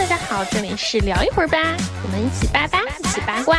大家好，这里是聊一会儿吧，我们一起八八，一起八卦。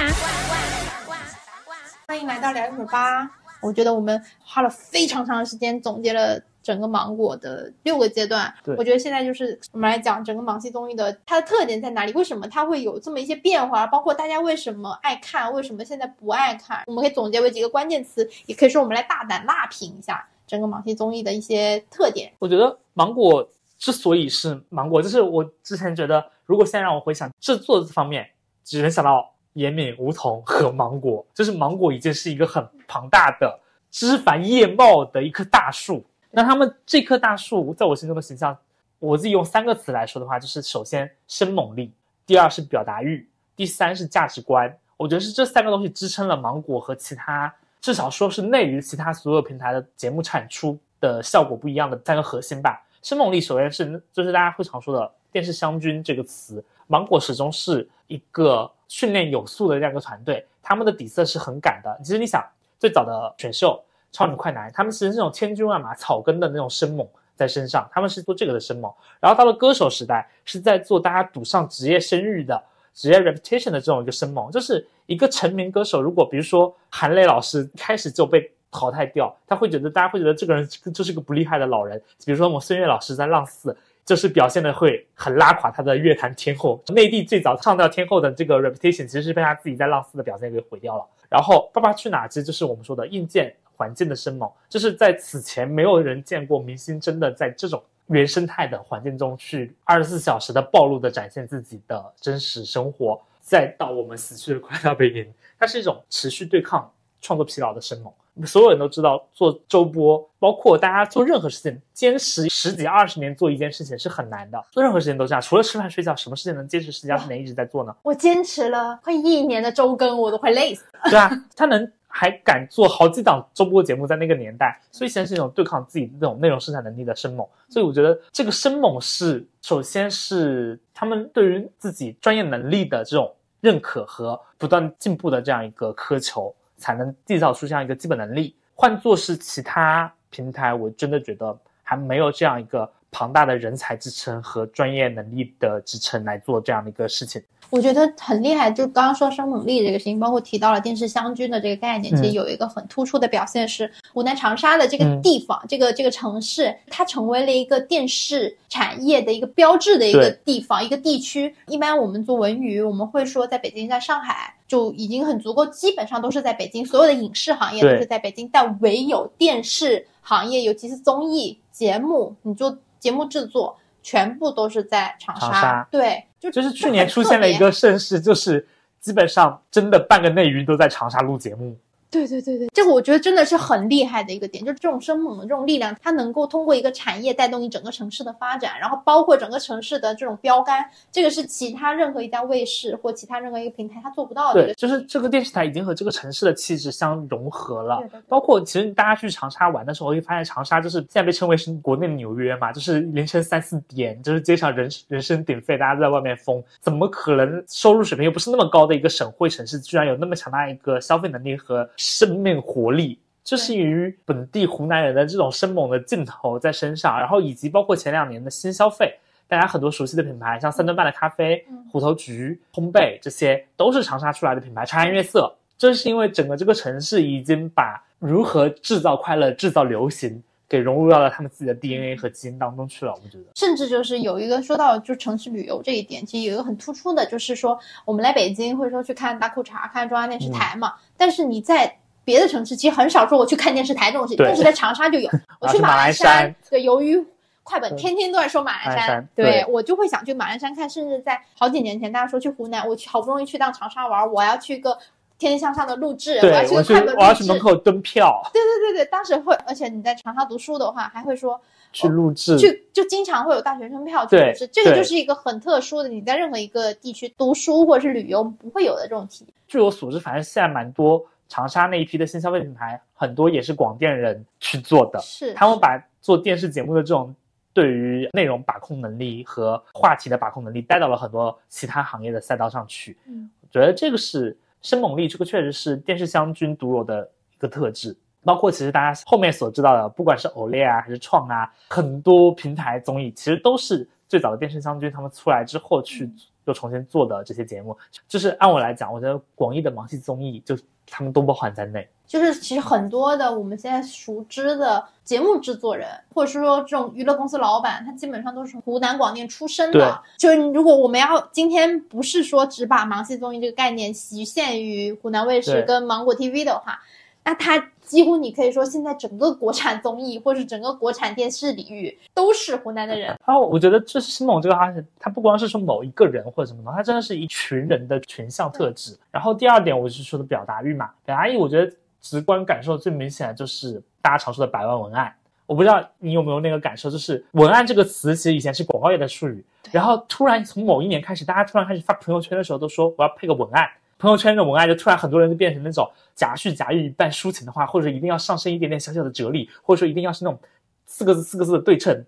欢迎来到聊一会儿吧。我觉得我们花了非常长的时间总结了整个芒果的六个阶段。对我觉得现在就是我们来讲整个芒系综艺的它的特点在哪里，为什么它会有这么一些变化，包括大家为什么爱看，为什么现在不爱看，我们可以总结为几个关键词，也可以说我们来大胆辣评一下整个芒系综艺的一些特点。我觉得芒果之所以是芒果，就是我之前觉得，如果现在让我回想制作这方面，只能想到严敏、梧桐和芒果，就是芒果已经是一个很庞大的枝繁叶茂的一棵大树。那他们这棵大树在我心中的形象，我自己用三个词来说的话，就是首先生猛力，第二是表达欲，第三是价值观。我觉得是这三个东西支撑了芒果和其他至少说是内于其他所有平台的节目产出的效果不一样的三个核心吧。生猛力首先是就是大家会常说的电视湘军这个词，芒果始终是一个训练有素的这样一个团队，他们的底色是很赶的。其实你想，最早的选秀《超女快男》，他们其实是那种千军万马、草根的那种生猛在身上，他们是做这个的生猛。然后到了歌手时代，是在做大家赌上职业声誉的。职业 reputation 的这种一个生猛，就是一个成名歌手，如果比如说韩磊老师开始就被淘汰掉，他会觉得大家会觉得这个人就是个不厉害的老人。比如说我们孙悦老师在浪四，就是表现的会很拉垮他的乐坛天后。内地最早唱掉天后的这个 reputation，其实是被他自己在浪四的表现给毁掉了。然后《爸爸去哪儿》其实就是我们说的硬件环境的生猛，就是在此前没有人见过明星真的在这种原生态的环境中去二十四小时的暴露的展现自己的真实生活，再到我们死去的快乐背影，它是一种持续对抗创作疲劳的生猛。所有人都知道，做周播，包括大家做任何事情，坚持十几二十年做一件事情是很难的。做任何事情都这样，除了吃饭睡觉，什么事情能坚持十几二十年一直在做呢？我坚持了快一年的周更，我都快累死了。对啊，他能还敢做好几档周播节目，在那个年代，所以显然是一种对抗自己那种内容生产能力的生猛。所以我觉得这个生猛是，首先是他们对于自己专业能力的这种认可和不断进步的这样一个苛求，才能缔造出这样一个基本能力。换作是其他平台，我真的觉得还没有这样一个庞大的人才支撑和专业能力的支撑来做这样的一个事情。我觉得很厉害，就刚刚说生猛力这个事情，包括提到了电视湘军的这个概念，其实嗯有一个很突出的表现是湖南长沙的这个嗯地方，这个这个城市，它成为了一个电视产业的一个标志的一个地方，一个地区。一般我们做文娱，我们会说在北京、在上海就已经很足够，基本上都是在北京，所有的影视行业都是在北京，但唯有电视行业，尤其是综艺节目，你做节目制作。全部都是在长沙，长沙对，就就是去年出现了一个盛世，就是基本上真的半个内娱都在长沙录节目。对对对对，这个我觉得真的是很厉害的一个点，就是这种生猛的这种力量，它能够通过一个产业带动你整个城市的发展，然后包括整个城市的这种标杆，这个是其他任何一家卫视或其他任何一个平台它做不到的。对，就是这个电视台已经和这个城市的气质相融合了对对对。包括其实大家去长沙玩的时候，会发现长沙就是现在被称为是国内的纽约嘛，就是凌晨三四点，就是街上人人声鼎沸，大家都在外面疯，怎么可能收入水平又不是那么高的一个省会城市，居然有那么强大一个消费能力和生命活力？这是于本地湖南人的这种生猛的劲头在身上，然后以及包括前两年的新消费，大家很多熟悉的品牌，像三顿半的咖啡嗯、虎头菊、烘焙，这些都是长沙出来的品牌。茶颜悦色，正是因为整个这个城市已经把如何制造快乐、制造流行给融入到了他们自己的 DNA 和基因当中去了。我觉得，甚至就是有一个说到就城市旅游这一点，其实有一个很突出的，就是说我们来北京或者说去看大裤衩、看中央电视台嘛，但是你在别的城市其实很少说我去看电视台这种事情，对但是在长沙就有。我去马鞍山山，对，由于快本天天都在说马鞍山对对我就会想去马鞍山看，甚至在好几年前大家说去湖南，我去好不容易去趟长沙玩，我要去个。天天向上的录制，我要去看我要。去门口蹲票对对对对，当时会，而且你在长沙读书的话，还会说去录制，去就经常会有大学生票去对录制，这个就是一个很特殊的，你在任何一个地区读书或者是旅游不会有的这种体验。据我所知，反正现在蛮多长沙那一批的新消费品牌，很多也是广电人去做的。是他们把做电视节目的这种对于内容把控能力和话题的把控能力带到了很多其他行业的赛道上去。嗯，我觉得这个是生猛力，这个确实是电视湘军独有的一个特质。包括其实大家后面所知道的，不管是偶练啊还是创啊，很多平台综艺其实都是最早的电视湘军他们出来之后去又重新做的这些节目，就是按我来讲，我觉得广义的芒系综艺就他们都包含在内。就是其实很多的我们现在熟知的节目制作人，或者是说这种娱乐公司老板，他基本上都是湖南广电出身的。就是如果我们要今天不是说只把芒系综艺这个概念局限于湖南卫视跟芒果 TV 的话，那他几乎你可以说现在整个国产综艺或者整个国产电视领域都是湖南的人。然后我觉得这是新梦这个哈，他不光是说某一个人或者什么的，他真的是一群人的群像特质。然后第二点，我是说的表达欲嘛，表达欲，我觉得。直观感受最明显的就是大家常说的百万文案，我不知道你有没有那个感受，就是文案这个词其实以前是广告业的术语，然后突然从某一年开始，大家突然开始发朋友圈的时候都说我要配个文案，朋友圈的文案就突然很多人就变成那种夹叙夹议半抒情的话，或者一定要上升一点点小小的哲理，或者说一定要是那种四个字四个字的对称，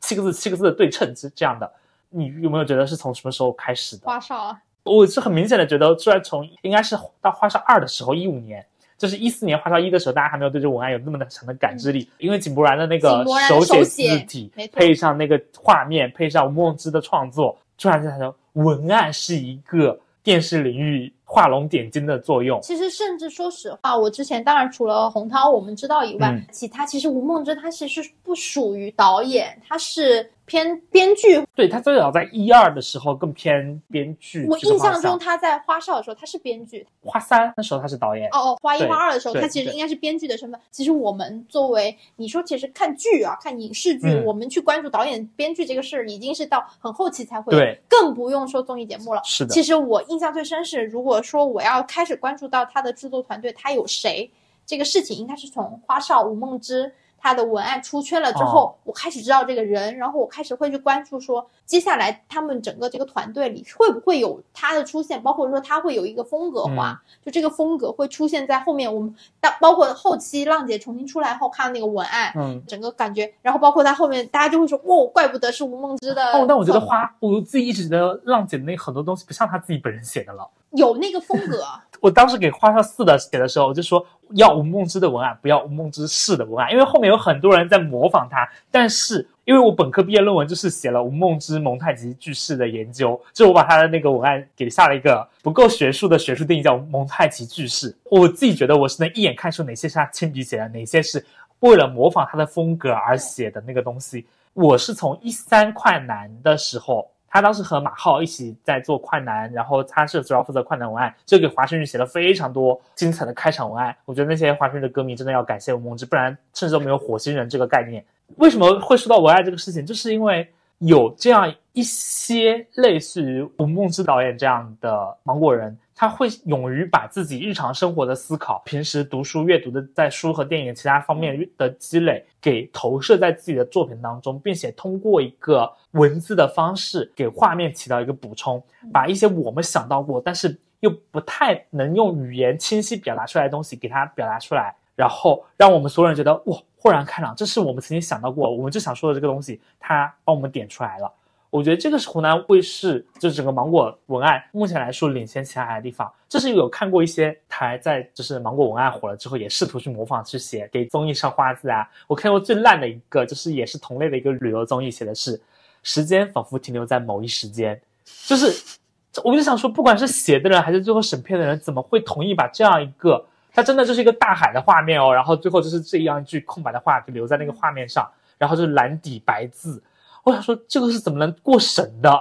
七个字七个字的对称这这样的，你有没有觉得是从什么时候开始的？花少啊，我是很明显的觉得，突然从应该是到花少二的时候，一五年。就是一四年花少一的时候，大家还没有对这文案有那么的强的感知力，因为井柏然的那个手写字体，配上那个画面，配上吴梦之的创作，突然间他说文案是一个电视领域画龙点睛的作用。其实，甚至说实话，我之前当然除了洪涛我们知道以外，其他其实吴梦之他其实不属于导演，他是。偏编剧，对他最早在一二的时候更偏编剧。我印象中他在花少的时候他是编剧，花三那时候他是导演。哦哦，花一花二的时候他其实应该是编剧的身份。其实我们作为你说，其实看剧啊，看影视剧，我们去关注导演编剧这个事儿，已经是到很后期才会。对，更不用说综艺节目了。是的。其实我印象最深是，如果说我要开始关注到他的制作团队，他有谁，这个事情应该是从花少吴梦之。他的文案出圈了之后，我开始知道这个人，然后我开始会去关注说，接下来他们整个这个团队里会不会有他的出现，包括说他会有一个风格化，就这个风格会出现在后面。我们到包括后期浪姐重新出来后看那个文案，嗯，整个感觉，然后包括他后面大家就会说，哦，怪不得是吴梦之的。哦，但我觉得花，我自己一直觉得浪姐的那很多东西不像他自己本人写的了。有那个风格。我当时给花少四的写的时候，我就说要吴梦之的文案，不要吴梦之式的文案，因为后面有很多人在模仿他。但是因为我本科毕业论文就是写了吴梦之蒙太奇句式的研究，就我把他的那个文案给下了一个不够学术的学术定义，叫蒙太奇句式。我自己觉得我是能一眼看出哪些是他亲笔写的，哪些是为了模仿他的风格而写的那个东西。我是从一三快男的时候。他当时和马浩一起在做快男，然后他是主要负责快男文案，就给华晨宇写了非常多精彩的开场文案。我觉得那些华晨宇的歌迷真的要感谢吴梦之，不然甚至都没有火星人这个概念。为什么会说到文案这个事情，就是因为有这样一些类似于吴梦之导演这样的芒果人。他会勇于把自己日常生活的思考、平时读书阅读的在书和电影其他方面的积累，给投射在自己的作品当中，并且通过一个文字的方式给画面起到一个补充，把一些我们想到过但是又不太能用语言清晰表达出来的东西给它表达出来，然后让我们所有人觉得哇，豁然开朗，这是我们曾经想到过，我们就想说的这个东西，他帮我们点出来了。我觉得这个是湖南卫视，就整个芒果文案目前来说领先其他的地方。这是有看过一些台在就是芒果文案火了之后，也试图去模仿去写给综艺上花字啊。我看过最烂的一个，就是也是同类的一个旅游综艺，写的是时间仿佛停留在某一时间，就是我就想说，不管是写的人还是最后审片的人，怎么会同意把这样一个，它真的就是一个大海的画面哦，然后最后就是这样一句空白的话就留在那个画面上，然后就是蓝底白字。我想说，这个是怎么能过审的？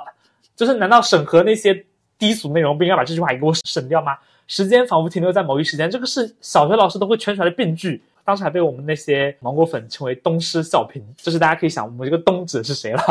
就是难道审核那些低俗内容不应该把这句话也给我审掉吗？时间仿佛停留在某一时间，这个是小学老师都会圈出来的病句，当时还被我们那些芒果粉称为“东施效颦”。就是大家可以想，我们这个“东”指的是谁了？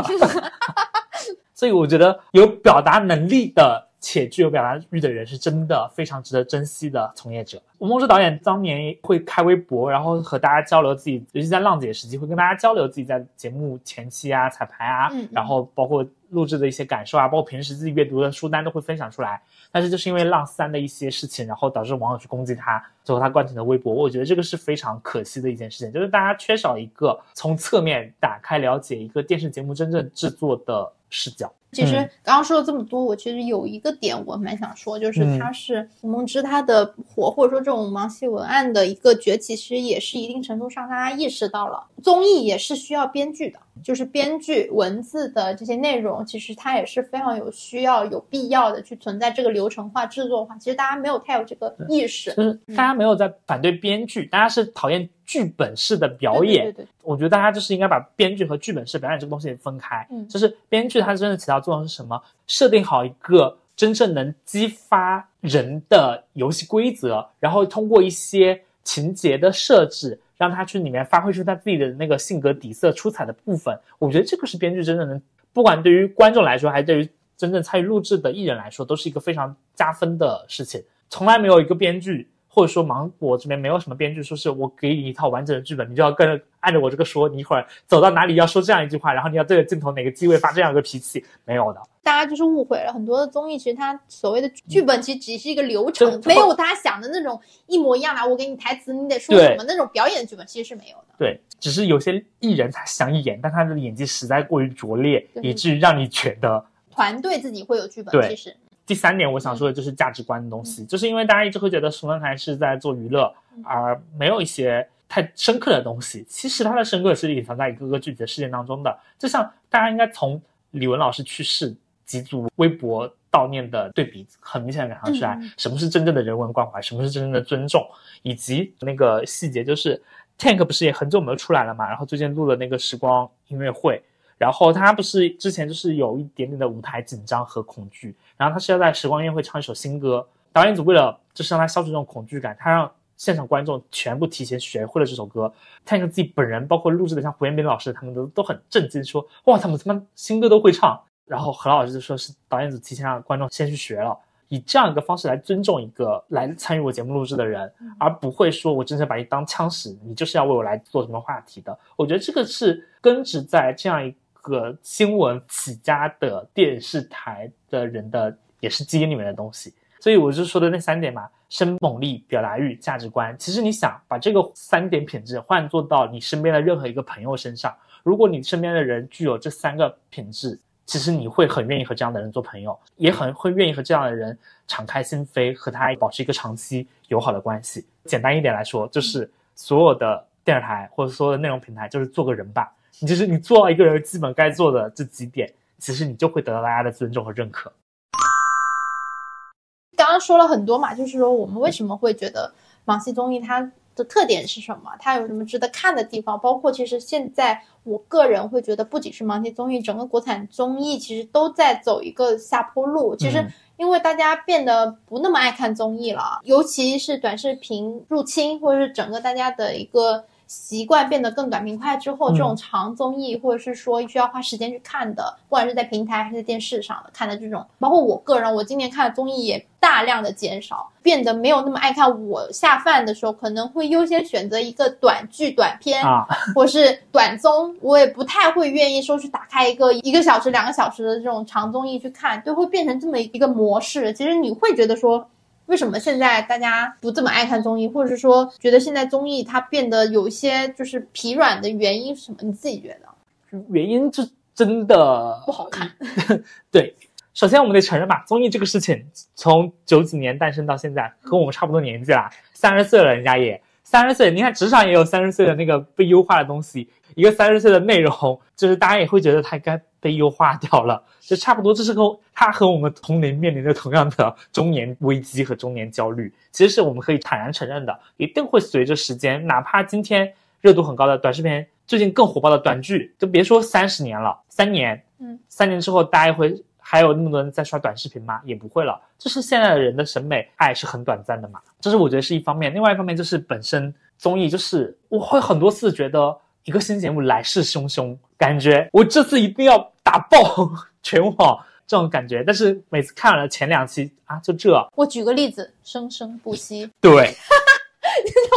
所以我觉得有表达能力的。且具有表达欲的人是真的非常值得珍惜的从业者。吴梦之导演当年会开微博，然后和大家交流自己，尤其在浪姐时期会跟大家交流自己在节目前期啊、彩排啊，然后包括录制的一些感受啊，包括平时自己阅读的书单都会分享出来。但是就是因为浪三的一些事情，然后导致网友去攻击他，最后他关停了微博。我觉得这个是非常可惜的一件事情，就是大家缺少一个从侧面打开了解一个电视节目真正制作的视角。其实刚刚说了这么多，我其实有一个点我蛮想说，就是它是吴梦之他的火，或者说这种盲系文案的一个崛起，其实也是一定程度上大家意识到了综艺也是需要编剧的。就是编剧文字的这些内容，其实它也是非常有需要、有必要的去存在这个流程化、制作化。其实大家没有太有这个意识，就是大家没有在反对编剧，大家是讨厌剧本式的表演。对对我觉得大家就是应该把编剧和剧本式表演这个东西分开。嗯就是编剧它真正起到作用是什么？设定好一个真正能激发人的游戏规则，然后通过一些情节的设置，让他去里面发挥出他自己的那个性格底色出彩的部分。我觉得这个是编剧真正能，不管对于观众来说，还是对于真正参与录制的艺人来说，都是一个非常加分的事情。从来没有一个编剧，或者说芒果这边没有什么编剧说是我给你一套完整的剧本，你就要跟着按着我这个说，你一会儿走到哪里要说这样一句话，然后你要对着镜头哪个机位发这样一个脾气，没有的。大家就是误会了很多的综艺，其实它所谓的剧本其实只是一个流程，就没有大家想的那种一模一样的。我给你台词，你得说什么那种表演的剧本其实是没有的。对，只是有些艺人他想演，但他的演技实在过于拙劣，以至于让你觉得。团队自己会有剧本，其实第三点，我想说的就是价值观的东西，就是因为大家一直会觉得蜀论台是在做娱乐，而没有一些太深刻的东西。其实它的深刻是隐藏在一个个具体的事件当中的。就像大家应该从李玟老师去世几组微博悼念的对比，很明显的感受出来，嗯什么是真正的人文关怀，什么是真正的尊重，以及那个细节就是 Tank 不是也很久没有出来了嘛，然后最近录了那个时光音乐会。然后他不是之前就是有一点点的舞台紧张和恐惧，然后他是要在时光音乐会唱一首新歌。导演组为了就是让他消除这种恐惧感，他让现场观众全部提前学会了这首歌。Tank 自己本人，包括录制的像胡彦斌老师，他们都都很震惊，说哇，他们他妈新歌都会唱。然后何老师就说是导演组提前让观众先去学了，以这样一个方式来尊重一个来参与我节目录制的人，而不会说我真正把你当枪使，你就是要为我来做什么话题的。我觉得这个是根植在这样一个新闻起家的电视台的人的也是基因里面的东西。所以我就说的那三点嘛，生猛力、表达欲、价值观。其实你想把这个三点品质换做到你身边的任何一个朋友身上，如果你身边的人具有这三个品质，其实你会很愿意和这样的人做朋友，也很会愿意和这样的人敞开心扉，和他保持一个长期友好的关系。简单一点来说，就是所有的电视台或者所有的内容平台，就是做个人吧。你就是你做到一个人基本该做的这几点，其实你就会得到大家的尊重和认可。刚刚说了很多嘛，就是说我们为什么会觉得芒系综艺它的特点是什么？它有什么值得看的地方？包括其实现在我个人会觉得，不仅是芒系综艺，整个国产综艺其实都在走一个下坡路。其实嗯因为大家变得不那么爱看综艺了，尤其是短视频入侵，或者是整个大家的一个。习惯变得更短平快之后，嗯这种长综艺或者是说需要花时间去看的，不管是在平台还是在电视上的看的这种，包括我个人，我今年看的综艺也大量的减少，变得没有那么爱看。我下饭的时候可能会优先选择一个短剧、短片，啊，或是短综，我也不太会愿意说去打开一个一个小时、两个小时的这种长综艺去看，就会变成这么一个模式。其实你会觉得说，为什么现在大家不这么爱看综艺，或者是说觉得现在综艺它变得有一些就是疲软的原因是什么？你自己觉得原因是真的不好看。对，首先我们得承认吧，综艺这个事情从九几年诞生到现在，和我们差不多年纪啦，三十岁了，人家也三十岁。你看职场也有三十岁的那个被优化的东西，一个三十岁的内容，就是大家也会觉得它该被优化掉了，就差不多。这是和他和我们同龄面临着同样的中年危机和中年焦虑，其实是我们可以坦然承认的，一定会随着时间，哪怕今天热度很高的短视频，最近更火爆的短剧，就别说三十年了，三年，嗯，三年之后大家会还有那么多人在刷短视频吗？也不会了。这是现在的人的审美爱是很短暂的嘛，这是我觉得是一方面。另外一方面就是本身综艺，就是我会很多次觉得一个新节目来势汹汹，感觉我这次一定要打爆 全网这种感觉。但是每次看了前两期啊，就这，我举个例子，生生不息，对。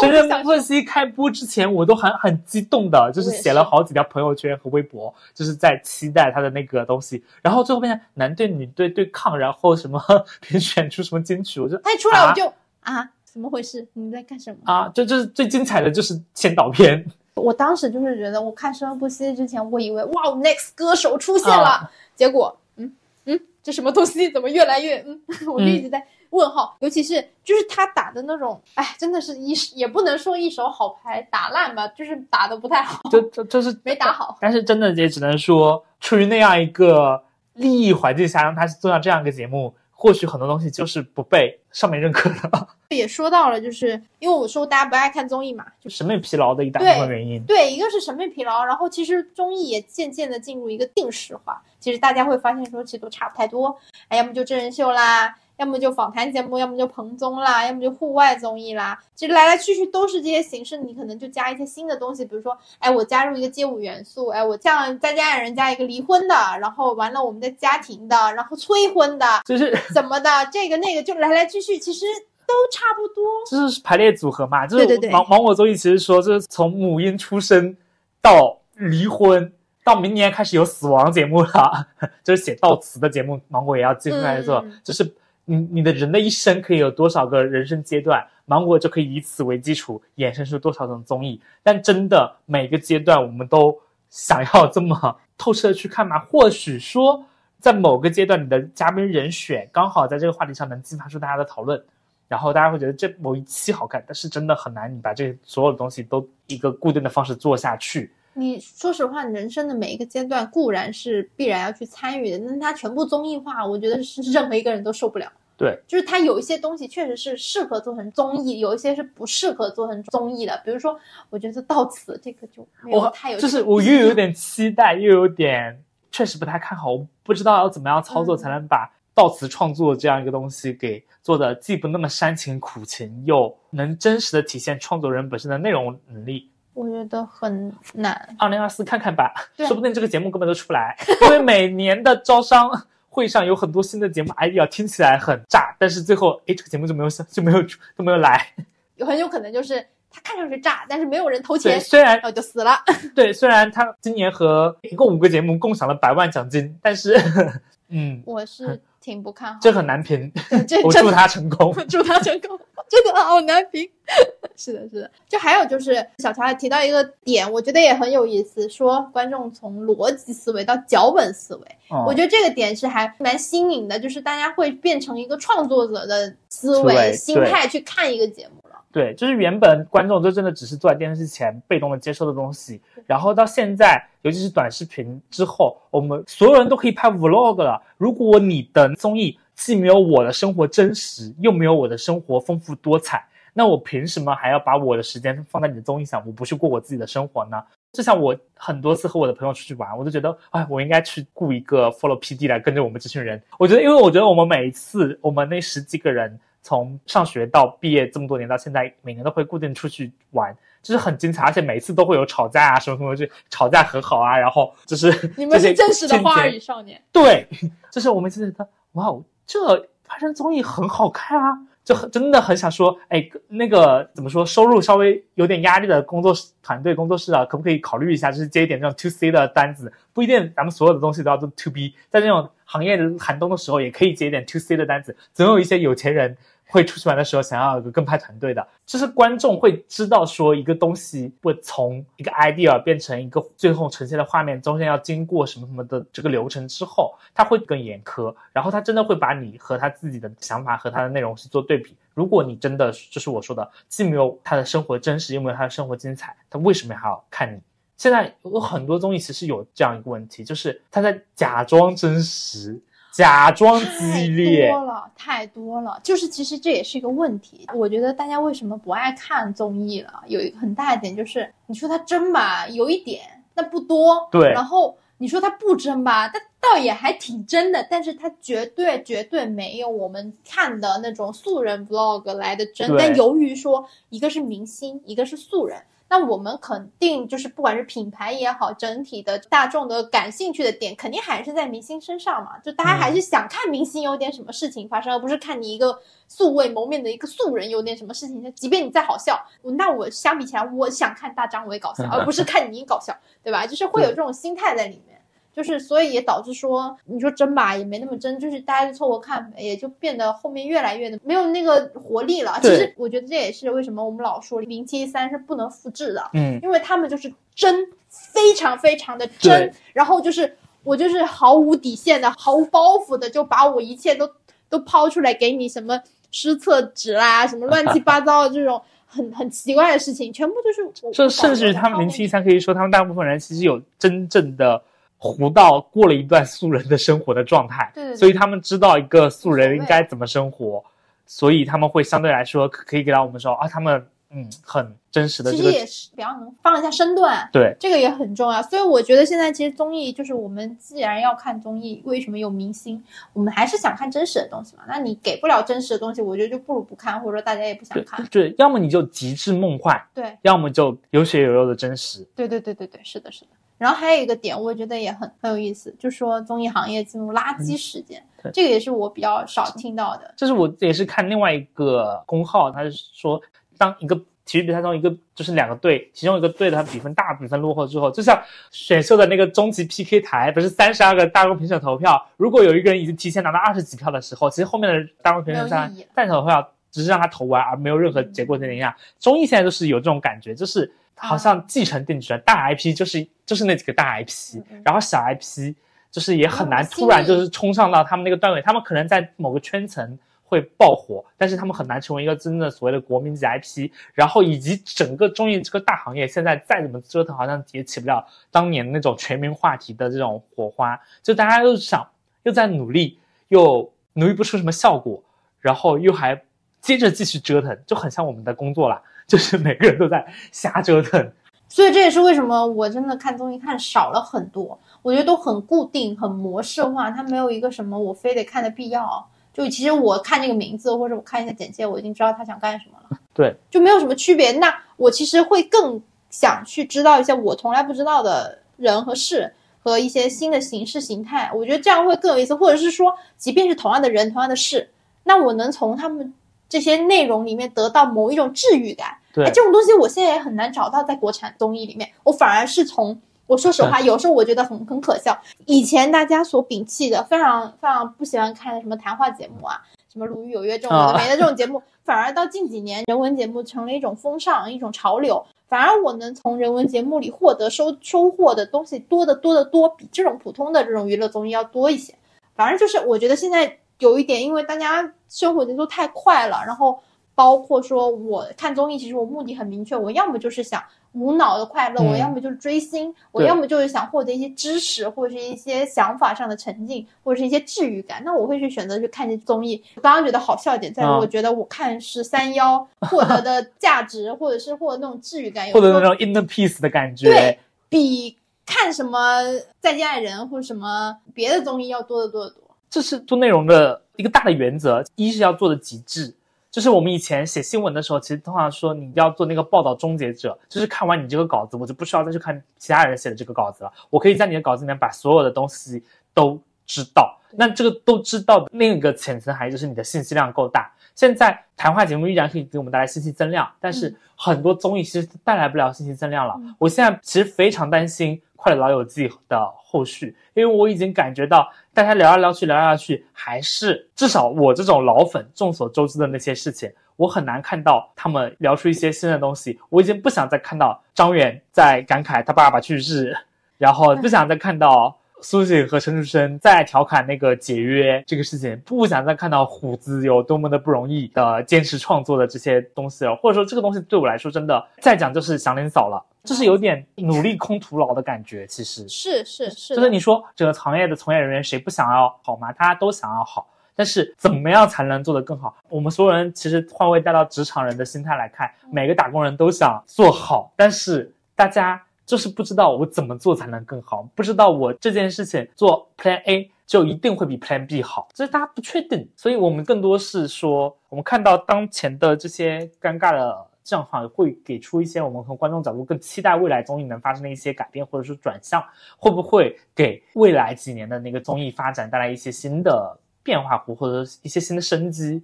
真正想不息开播之前，我都很很激动的，就是写了好几条朋友圈和微博，就是在期待他的那个东西。然后最后变成男对女对对抗，然后什么 评选出什么金曲，我就他一出来我啊就啊怎么回事？你们在干什么？啊，这这是最精彩的就是先导片我当时就是觉得，我看《生生不息》之前，我以为哇，Next 歌手出现了，啊结果嗯，嗯，这什么东西怎么越来越嗯，我就一直在问号，尤其是就是他打的那种，哎，真的是一也不能说一手好牌打烂吧，就是打的不太好，就就就是没打好。但是真的也只能说，出于那样一个利益环境下，让他做到这样一个节目。或许很多东西就是不被上面认可的，也说到了，就是因为我说大家不爱看综艺嘛，就审美疲劳的一大部分原因。对，一个是审美疲劳，然后其实综艺也渐渐的进入一个定式化，其实大家会发现说，其实都差不太多，哎，要么就真人秀啦。要么就访谈节目，要么就棚综啦，要么就户外综艺啦，其实来来去去都是这些形式。你可能就加一些新的东西，比如说，哎，我加入一个街舞元素，哎，我像再加人家一个离婚的，然后完了我们的家庭的，然后催婚的，就是怎么的，这个那个就来来去去，其实都差不多。就是排列组合嘛，就是芒芒果综艺其实说，就是从母婴出生到离婚，到明年开始有死亡节目了，就是写悼词的节目，芒果也要进来做，就是。你你的人的一生可以有多少个人生阶段？芒果就可以以此为基础衍生出多少种综艺？但真的每个阶段我们都想要这么透彻的去看吗？或许说在某个阶段你的嘉宾人选刚好在这个话题上能激发出大家的讨论，然后大家会觉得这某一期好看，但是真的很难你把这所有的东西都一个固定的方式做下去。你说实话，人生的每一个阶段固然是必然要去参与的，但它全部综艺化，我觉得是任何一个人都受不了。对，就是它有一些东西确实是适合做成综艺，有一些是不适合做成综艺的。比如说，我觉得到此这个就没有太有，就是我又有点期待，又有点确实不太看好，我不知道要怎么样操作才能把到词创作这样一个东西给做的既不那么煽情苦情，又能真实的体现创作人本身的内容能力。我觉得很难。二零二四看看吧，说不定这个节目根本都出不来，因为每年的招商会上有很多新的节目 idea，听起来很炸，但是最后哎，这个节目就没有就没有都没有来。有很有可能就是它看上去炸，但是没有人投钱，虽然然后就死了。对，虽然他今年和一共五个节目共享了百万奖金，但是 嗯，我是挺不看好，这很难评。我 祝他成功，祝他成功。真的好难评，是的，是的。就还有就是小乔还提到一个点，我觉得也很有意思，说观众从逻辑思维到脚本思维，我觉得这个点是还蛮新颖的，就是大家会变成一个创作者的思维心态去看一个节目了。对，就是原本观众就真的只是坐在电视机前被动的接收的东西，然后到现在，尤其是短视频之后，我们所有人都可以拍 vlog 了。如果你的综艺，既没有我的生活真实，又没有我的生活丰富多彩，那我凭什么还要把我的时间放在你的综艺上？我不去过我自己的生活呢？就像我很多次和我的朋友出去玩，我都觉得，哎，我应该去雇一个 follow PD 来跟着我们这群人。我觉得，因为我觉得我们每一次，我们那十几个人从上学到毕业这么多年到现在，每年都会固定出去玩，就是很精彩，而且每次都会有吵架啊，什么什么就吵架和好啊，然后就是 你们是真实的花儿与少年，对，就是我们觉得，哇哦。这拍成综艺很好看啊，就很真的很想说，哎，那个怎么说，收入稍微有点压力的工作室团队工作室啊，可不可以考虑一下，就是接一点这种 to C 的单子？不一定咱们所有的东西都要做 to B，在这种行业寒冬的时候，也可以接一点 to C 的单子，总有一些有钱人。会出去玩的时候，想要有个跟拍团队的，就是观众会知道说一个东西会从一个 idea 变成一个最后呈现的画面，中间要经过什么什么的这个流程之后，他会更严苛，然后他真的会把你和他自己的想法和他的内容去做对比。如果你真的就是我说的，既没有他的生活真实，又没有他的生活精彩，他为什么还要看你？现在有很多综艺其实有这样一个问题，就是他在假装真实。假装激烈多了，太多了。就是其实这也是一个问题。我觉得大家为什么不爱看综艺了？有一个很大的点就是，你说它真吧，有一点，但不多。对。然后你说它不真吧，它倒也还挺真的，但是它绝对绝对没有我们看的那种素人 vlog 来的真。但由于说，一个是明星，一个是素人。那我们肯定就是，不管是品牌也好，整体的大众的感兴趣的点，肯定还是在明星身上嘛。就大家还是想看明星有点什么事情发生，而不是看你一个素未谋面的一个素人有点什么事情。即便你再好笑，那我相比起来，我想看大张伟搞笑，而不是看你搞笑，对吧？就是会有这种心态在里面。就是，所以也导致说，你说真吧，也没那么真，就是大家就凑合看，也就变得后面越来越的没有那个活力了。其实我觉得这也是为什么我们老说零七三是不能复制的，嗯，因为他们就是真，非常非常的真，然后就是我就是毫无底线的、毫无包袱的，就把我一切都都抛出来给你，什么失厕纸啦，什么乱七八糟的这种很很奇怪的事情，全部就是我。这甚至于他们零七一三可以说，他们大部分人其实有真正的活到过了一段素人的生活的状态，对对对所以他们知道一个素人应该怎么生活，所以他们会相对来说可可以给到我们说啊，他们嗯很真实的其实也是比较能放一下身段，对这个也很重要。所以我觉得现在其实综艺就是我们既然要看综艺，为什么有明星？我们还是想看真实的东西嘛。那你给不了真实的东西，我觉得就不如不看，或者说大家也不想对看。对，要么你就极致梦幻，对要么就有血有肉的真实。对对对对对，是的，是的。然后还有一个点，我觉得也很很有意思，就说综艺行业进入垃圾时间，这个也是我比较少听到的。这是我也是看另外一个公号，他是说，当一个体育比赛中一个就是两个队，其中一个队的他比分大比分落后之后，就像选秀的那个终极 PK 台，不是三十二个大众评审投票，如果有一个人已经提前拿到二十几票的时候，其实后面的大众评审在没有意义了再投票只是让他投完，而没有任何结果的影响。综艺现在就是有这种感觉，就是好像继承定局了，大 IP 就是就是那几个大 IP，然后小 IP 就是也很难突然就是冲上到他们那个段位，他们可能在某个圈层会爆火，但是他们很难成为一个真正的所谓的国民级 IP。然后以及整个综艺这个大行业现在再怎么折腾，好像也起不了当年那种全民话题的这种火花。就大家又想又在努力，又努力不出什么效果，然后又还接着继续折腾，就很像我们的工作啦，就是每个人都在瞎折腾。所以这也是为什么我真的看综艺看少了很多，我觉得都很固定、很模式化，它没有一个什么我非得看的必要。就其实我看这个名字或者我看一下简介，我已经知道他想干什么了，对，就没有什么区别。那我其实会更想去知道一些我从来不知道的人和事和一些新的形式形态，我觉得这样会更有意思。或者是说，即便是同样的人、同样的事，那我能从他们这些内容里面得到某一种治愈感。对哎，这种东西我现在也很难找到在国产综艺里面，我反而是从我说实话，有时候我觉得很很可笑。以前大家所摒弃的，非常非常不喜欢看的什么谈话节目啊，什么《鲁豫有约》这种有的没的这种节目，反而到近几年人文节目成了一种风尚，一种潮流。反而我能从人文节目里获得收收获的东西多得多得多，比这种普通的这种娱乐综艺要多一些。反正就是我觉得现在有一点，因为大家生活节奏太快了，然后包括说我看综艺，其实我目的很明确，我要么就是想无脑的快乐，嗯我要么就是追星，我要么就是想获得一些知识或者是一些想法上的沉浸，或者是一些治愈感。那我会去选择去看这综艺。我刚刚觉得好笑一点，在于嗯我觉得我看十三幺获得的价值，或者是获得那种治愈感，有或者时候那种 inner peace 的感觉。对比看什么《再见爱人》或者什么别的综艺要多得多得多。这是做内容的一个大的原则，一是要做的极致。就是我们以前写新闻的时候，其实通常说你要做那个报道终结者，就是看完你这个稿子，我就不需要再去看其他人写的这个稿子了，我可以在你的稿子里面把所有的东西都知道。那这个都知道的另一个浅层含义就是你的信息量够大。现在谈话节目依然可以给我们带来信息增量，但是嗯很多综艺其实带来不了信息增量了。嗯我现在其实非常担心《快乐老友记》的后续，因为我已经感觉到大家聊来聊去聊来聊去，还是至少我这种老粉众所周知的那些事情，我很难看到他们聊出一些新的东西。我已经不想再看到张远在感慨他爸爸去世，然后不想再看到。苏醒和陈楚生在调侃那个解约这个事情，不想再看到虎子有多么的不容易的坚持创作的这些东西了，或者说这个东西对我来说真的再讲就是祥林嫂了，就是有点努力空徒劳的感觉。其实是是是的，就是你说整个行业的从业人员谁不想要好吗？大家都想要好，但是怎么样才能做得更好？我们所有人其实换位带到职场人的心态来看，每个打工人都想做好，但是大家就是不知道我怎么做才能更好，不知道我这件事情做 Plan A 就一定会比 Plan B 好，这是大家不确定。所以我们更多是说，我们看到当前的这些尴尬的。正好会给出一些我们从观众角度更期待未来综艺能发生的一些改变或者是转向，会不会给未来几年的那个综艺发展带来一些新的变化或或者一些新的生机？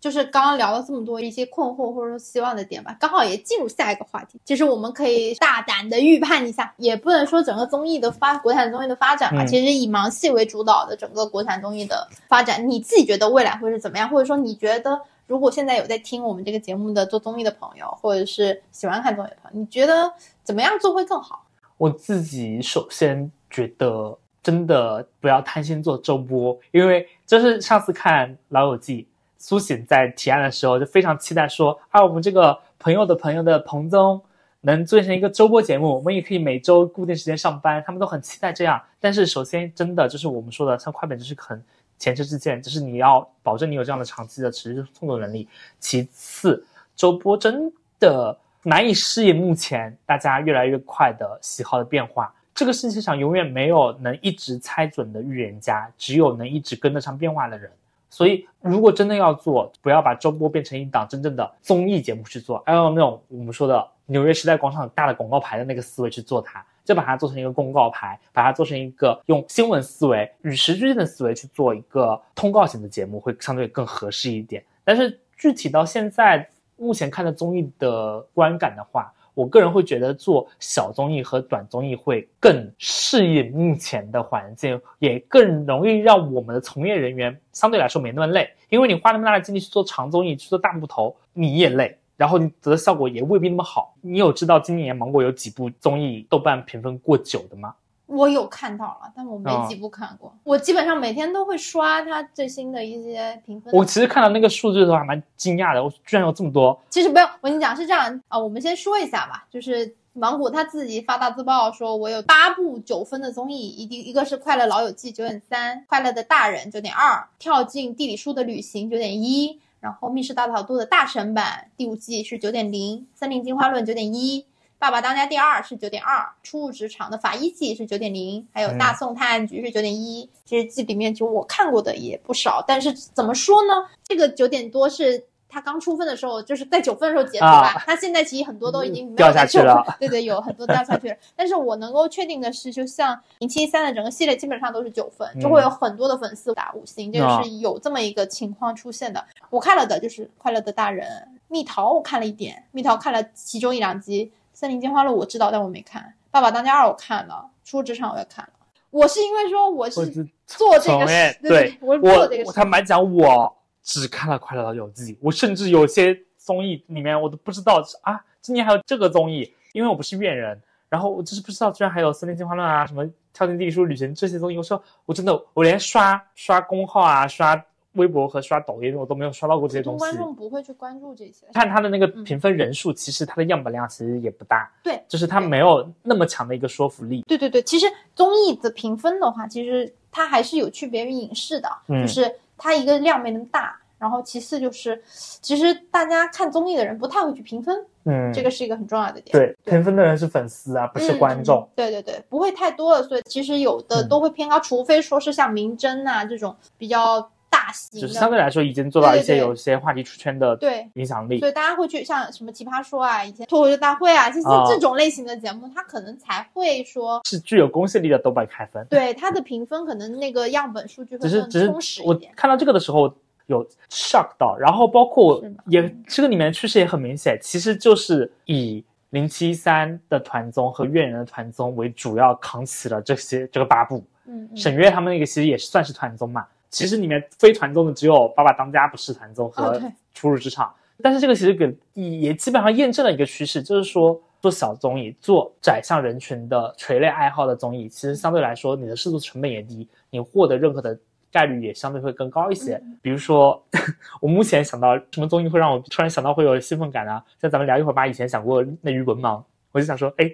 就是刚刚聊了这么多一些困惑或者说希望的点吧，刚好也进入下一个话题。其实我们可以大胆的预判一下，也不能说整个综艺的发国产综艺的发展吧，嗯其实以盲戏为主导的整个国产综艺的发展，你自己觉得未来会是怎么样？或者说你觉得如果现在有在听我们这个节目的做综艺的朋友，或者是喜欢看综艺的朋友，你觉得怎么样做会更好？我自己首先觉得，真的不要贪心做周播，因为就是上次看《老友记》，苏醒在提案的时候就非常期待说，啊，我们这个朋友的朋友的彭总能做成一个周播节目，我们也可以每周固定时间上班，他们都很期待这样。但是首先，真的就是我们说的，像快本就是很前车之鉴，就是你要保证你有这样的长期的持续创作能力。其次，周波真的难以适应目前大家越来越快的喜好的变化。这个世界上永远没有能一直猜准的预言家，只有能一直跟得上变化的人。所以，如果真的要做，不要把周播变成一档真正的综艺节目去做，要用那种我们说的纽约时代广场大的广告牌的那个思维去做它，就把它做成一个公告牌，把它做成一个用新闻思维与时俱进的思维去做一个通告型的节目，会相对更合适一点。但是具体到现在目前看的综艺的观感的话，我个人会觉得做小综艺和短综艺会更适应目前的环境，也更容易让我们的从业人员相对来说没那么累。因为你花那么大的精力去做长综艺，去做大木头，你也累，然后你得的效果也未必那么好。你有知道今年芒果有几部综艺豆瓣评分过九的吗？我有看到了，但我没哦几部看过。我基本上每天都会刷它最新的一些评分。我其实看到那个数字的时候还蛮惊讶的，我居然有这么多。其实不用，我跟你讲是这样啊、我们先说一下吧，就是芒果他自己发大字报说，我有八部九分的综艺，一一一个是《快乐老友记》九点三，《快乐的大人》九点二，跳进地理书的旅行九点一，然后密室大逃脱的大神版第五季是九点零，森林进化论九点一。爸爸当家第二是九点二，初入职场的法医季是九点零，还有大宋探案局是九点一。其实季里面就我看过的也不少，但是怎么说呢？这个九点多是他刚出分的时候，就是在九分的时候截图吧。啊他现在其实很多都已经没有掉下去在9了对对，有很多掉下去了。但是我能够确定的是，就像零七三的整个系列基本上都是九分，就会有很多的粉丝打五星，这个啊是有这么一个情况出现的。我看了的就是《快乐的大人》，蜜桃我看了一点，蜜桃看了其中一两集。森林进化论我知道，但我没看。爸爸当家二我看了，初入职场我也看了。我是因为说我是我做这个对，我做这个事。我坦白讲，我只看了《快乐老友记》，我甚至有些综艺里面我都不知道啊，今年还有这个综艺，因为我不是院人，然后我就是不知道居然还有《森林进化论》啊，什么《跳进地理书旅行》这些综艺，我说我真的我连刷刷公号啊，刷微博和刷抖音我都没有刷到过这些东西。观众不会去关注这些。看他的那个评分人数，其实它的样本量其实也不大，对，就是它没有那么强的一个说服力。对对对，其实综艺的评分的话，其实它还是有区别于影视的，嗯就是它一个量没那么大，然后其次就是，其实大家看综艺的人不太会去评分，嗯，这个是一个很重要的点。对评分的人是粉丝啊，不是观众。嗯。对对对，不会太多了，所以其实有的嗯都会偏高，除非说是像明侦啊这种比较大型就是，相对来说已经做到一些有一些话题出圈的对影响力所。以大家会去像什么奇葩说啊，以前脱口秀大会啊，这些啊这种类型的节目，它可能才会说，是具有公信力的豆瓣开分。对它的评分可能那个样本数据会更只是只充实是我一点。看到这个的时候有 shock 到，然后包括也这个里面的趋势也很明显，其实就是以零七三的团综和越人的团综为主要扛起了这些这个八部。嗯嗯，沈月他们那个其实也算是团综嘛，其实里面非团综的只有《爸爸当家》不是团综哦和《初入职场》但是这个其实给也基本上验证了一个趋势，就是说做小综艺、做窄向人群的垂类爱好的综艺，其实相对来说你的制作成本也低，你获得认可的概率也相对会更高一些。比如说，我目前想到什么综艺会让我突然想到会有兴奋感啊？像咱们聊一会儿吧，以前想过内娱文盲，我就想说，哎。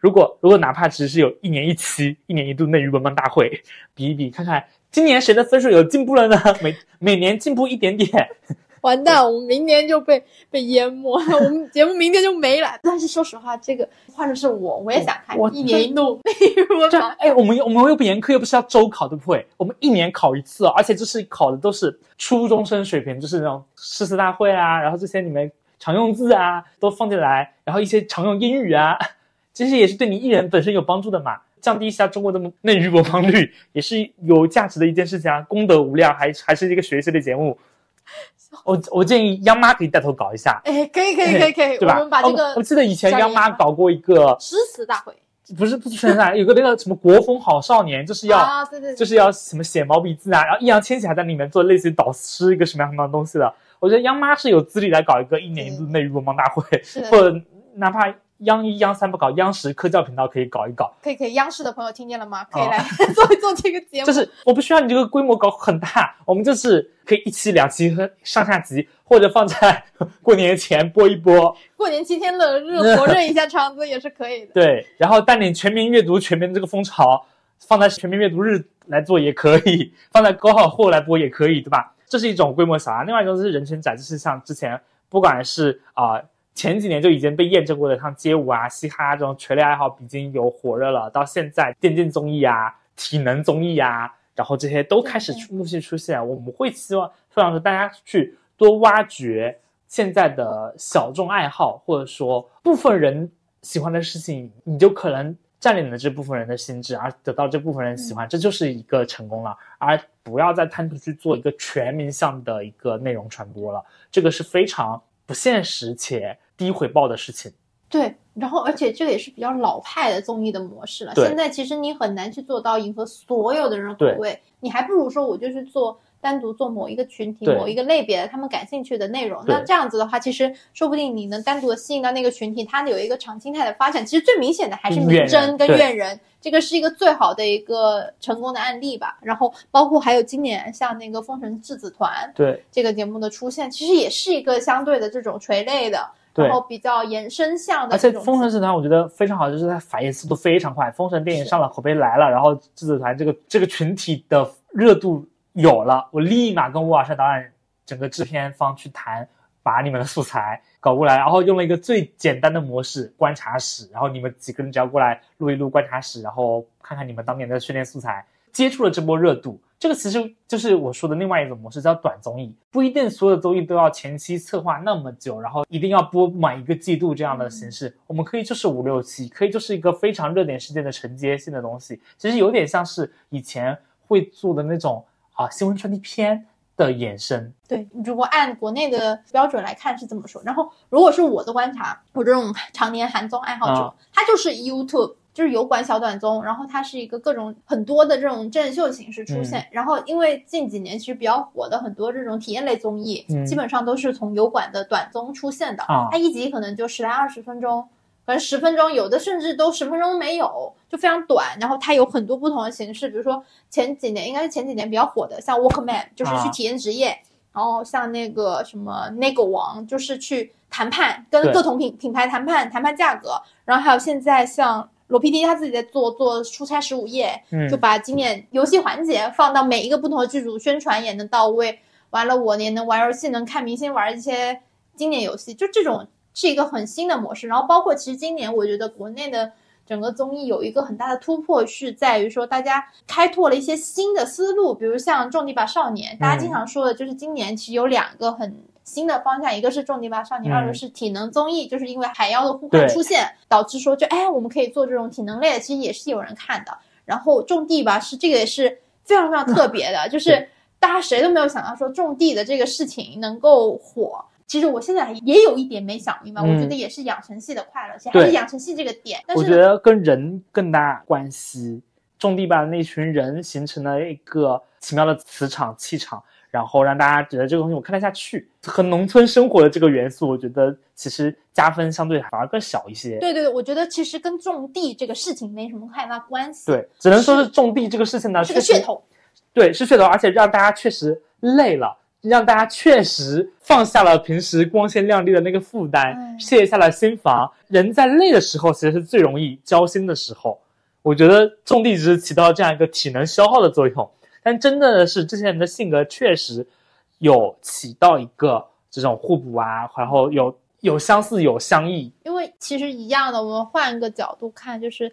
如果如果哪怕只是有一年一期、一年一度内娱文盲大会，比一比，看看今年谁的分数有进步了呢？每每年进步一点点，完蛋，我们明年就被被淹没，我们节目明天就没了。但是说实话，这个换成是我，我也想看我一年一度哎，我们我们又不严苛，又不是要周考，对不对？我们一年考一次，而且这是考的都是初中生水平，就是那种诗词大会啊，然后这些里面常用字啊都放进来，然后一些常用英语啊，其实也是对你艺人本身有帮助的嘛。降低一下中国的内娱文盲率，也是有价值的一件事情啊，功德无量，还还是一个学习的节目。我我建议央妈可以带头搞一下，哎，可以可以可以可以，对吧？我们把这哦我记得以前央妈搞过一个，诗词大会不是不是宣传，有个那个什么国风好少年，就是要、啊，对对，对就是要什么写毛笔字啊，然后易烊千玺还在里面做类似于导师一个什么样什么样的东西的。我觉得央妈是有资历来搞一个一年一度内娱文盲大会，或者哪怕央一、央三不搞，央视科教频道可以搞一搞。可以可以，央视的朋友听见了吗？可以哦来 做一做这个节目。就是我不需要你这个规模搞很大，我们就是可以一期、两期和上下集，或者放在 过年前播一播。过年七天冷热火热一下场子也是可以的。对，然后带领全民阅读、全民这个风潮放在全民阅读日来做也可以，放在高考后来播也可以，对吧？这是一种规模小啊。另外一种就是人群展，就是像之前不管是啊、前几年就已经被验证过的，像街舞啊、嘻哈这种垂类爱好已经有火热了，到现在电竞综艺啊、体能综艺啊，然后这些都开始陆续出现。我们会希望非常说大家去多挖掘现在的小众爱好，或者说部分人喜欢的事情，你就可能占领了这部分人的心智，而得到这部分人喜欢，这就是一个成功了，而不要再贪图去做一个全民向的一个内容传播了，这个是非常不现实且低回报的事情。对，然后而且这个也是比较老派的综艺的模式了。现在其实你很难去做到迎合所有的人口味，你还不如说我就是做单独做某一个群体、某一个类别的他们感兴趣的内容。那这样子的话，其实说不定你能单独的吸引到那个群体，它有一个长青态的发展。其实最明显的还是明侦跟对怨人，这个是一个最好的一个成功的案例吧。然后包括还有今年像那个《封神质子团》对这个节目的出现，其实也是一个相对的这种垂类的。对然后比较延伸向的而且，《封神使团》我觉得非常好，就是它反应速度非常快。封神电影上了，口碑来了，然后质子团这个这个群体的热度有了，我立马跟乌尔善导演整个制片方去谈，把你们的素材搞过来，然后用了一个最简单的模式观察室，然后你们几个人只要过来录一录观察室，然后看看你们当年的训练素材，接触了这波热度。这个其实就是我说的另外一种模式，叫短综艺。不一定所有的综艺都要前期策划那么久，然后一定要播满一个季度这样的形式。我们可以就是五六期，可以就是一个非常热点事件的承接性的东西。其实有点像是以前会做的那种啊新闻传递片的衍生。对，如果按国内的标准来看是这么说，然后如果是我的观察，我这种常年韩综爱好者，啊它就是 YouTube。就是油管小短综，然后它是一个各种很多的这种真人秀形式出现，然后因为近几年其实比较火的很多这种体验类综艺，嗯基本上都是从油管的短综出现的，啊。它一集可能就十来二十分钟，可能十分钟，有的甚至都十分钟没有，就非常短。然后它有很多不同的形式，比如说前几年应该是前几年比较火的，像 Walkman 就是去啊。体验职业，然后像那个什么那个王就是去谈判，跟各同品品牌谈判谈判价格。然后还有现在像罗 PD 他自己在做做出差十五夜，嗯就把经典游戏环节放到每一个不同的剧组，宣传也能到位。完了，我也能玩游戏，能看明星玩一些经典游戏，就这种是一个很新的模式。然后包括其实今年我觉得国内的整个综艺有一个很大的突破，是在于说大家开拓了一些新的思路，比如像《种地吧少年》，大家经常说的就是今年其实有两个很。新的方向，一个是《种地吧少年》，嗯二个是体能综艺，就是因为海妖的呼唤出现，导致说就哎，我们可以做这种体能类的，其实也是有人看的。然后种地吧是这个也是非常非常特别的，就是大家谁都没有想到说种地的这个事情能够火。其实我现在也有一点没想明白，嗯我觉得也是养成系的快乐，其实还是养成系这个点。但我是我觉得跟人更大关系。种地吧的那群人形成了一个奇妙的磁场气场，然后让大家觉得这个东西我看得下去。和农村生活的这个元素，我觉得其实加分相对反而更小一些。对对对，我觉得其实跟种地这个事情没什么太大关系，对，只能说是种地这个事情呢，是个噱头。对，是噱头，而且让大家确实累了，让大家确实放下了平时光鲜亮丽的那个负担，嗯卸下了心防。人在累的时候，其实是最容易交心的时候。我觉得种地只是起到这样一个体能消耗的作用，但真的是这些人的性格确实有起到一个这种互补啊，然后有有相似有相异。因为其实一样的，我们换一个角度看，就是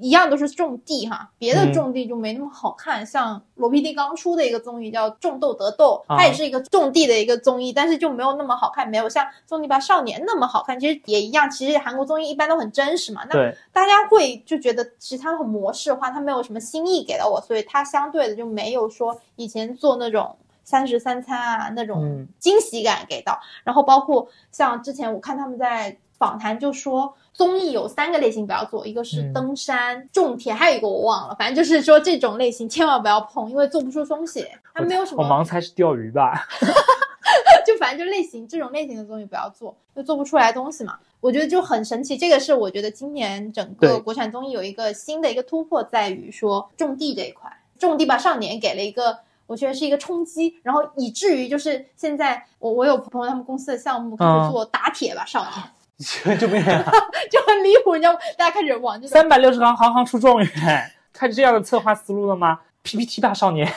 一样都是种地哈，别的嗯种地就没那么好看。像罗 PD 刚出的一个综艺叫《种豆得豆》，啊它也是一个种地的一个综艺，但是就没有那么好看，没有像《种地吧少年》那么好看。其实也一样，其实韩国综艺一般都很真实嘛。那对，大家会就觉得其实它很模式化，它没有什么新意给到我，所以它相对的就没有说以前做那种三十三餐啊那种嗯惊喜感给到。然后包括像之前我看他们在访谈就说，综艺有三个类型不要做，一个是嗯登山、种田，还有一个我忘了，反正就是说这种类型千万不要碰，因为做不出东西，它没有什么我盲猜是钓鱼吧？就反正就类型这种类型的综艺不要做，就做不出来东西嘛。我觉得就很神奇，这个是我觉得今年整个国产综艺有一个新的一个突破，在于说种地这一块，种地吧少年给了一个。我觉得是一个冲击，然后以至于就是现在我我有朋友他们公司的项目可能做打铁吧少年，就没人 就很离谱，你知道吗？大家开始往三百六十行，行行出状元，开始这样的策划思路了吗？PPT 大少年，其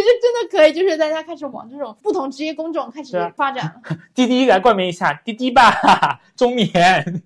实真的可以，就是大家开始往这种不同职业工种开始发展了。滴滴来冠名一下，滴滴吧中年，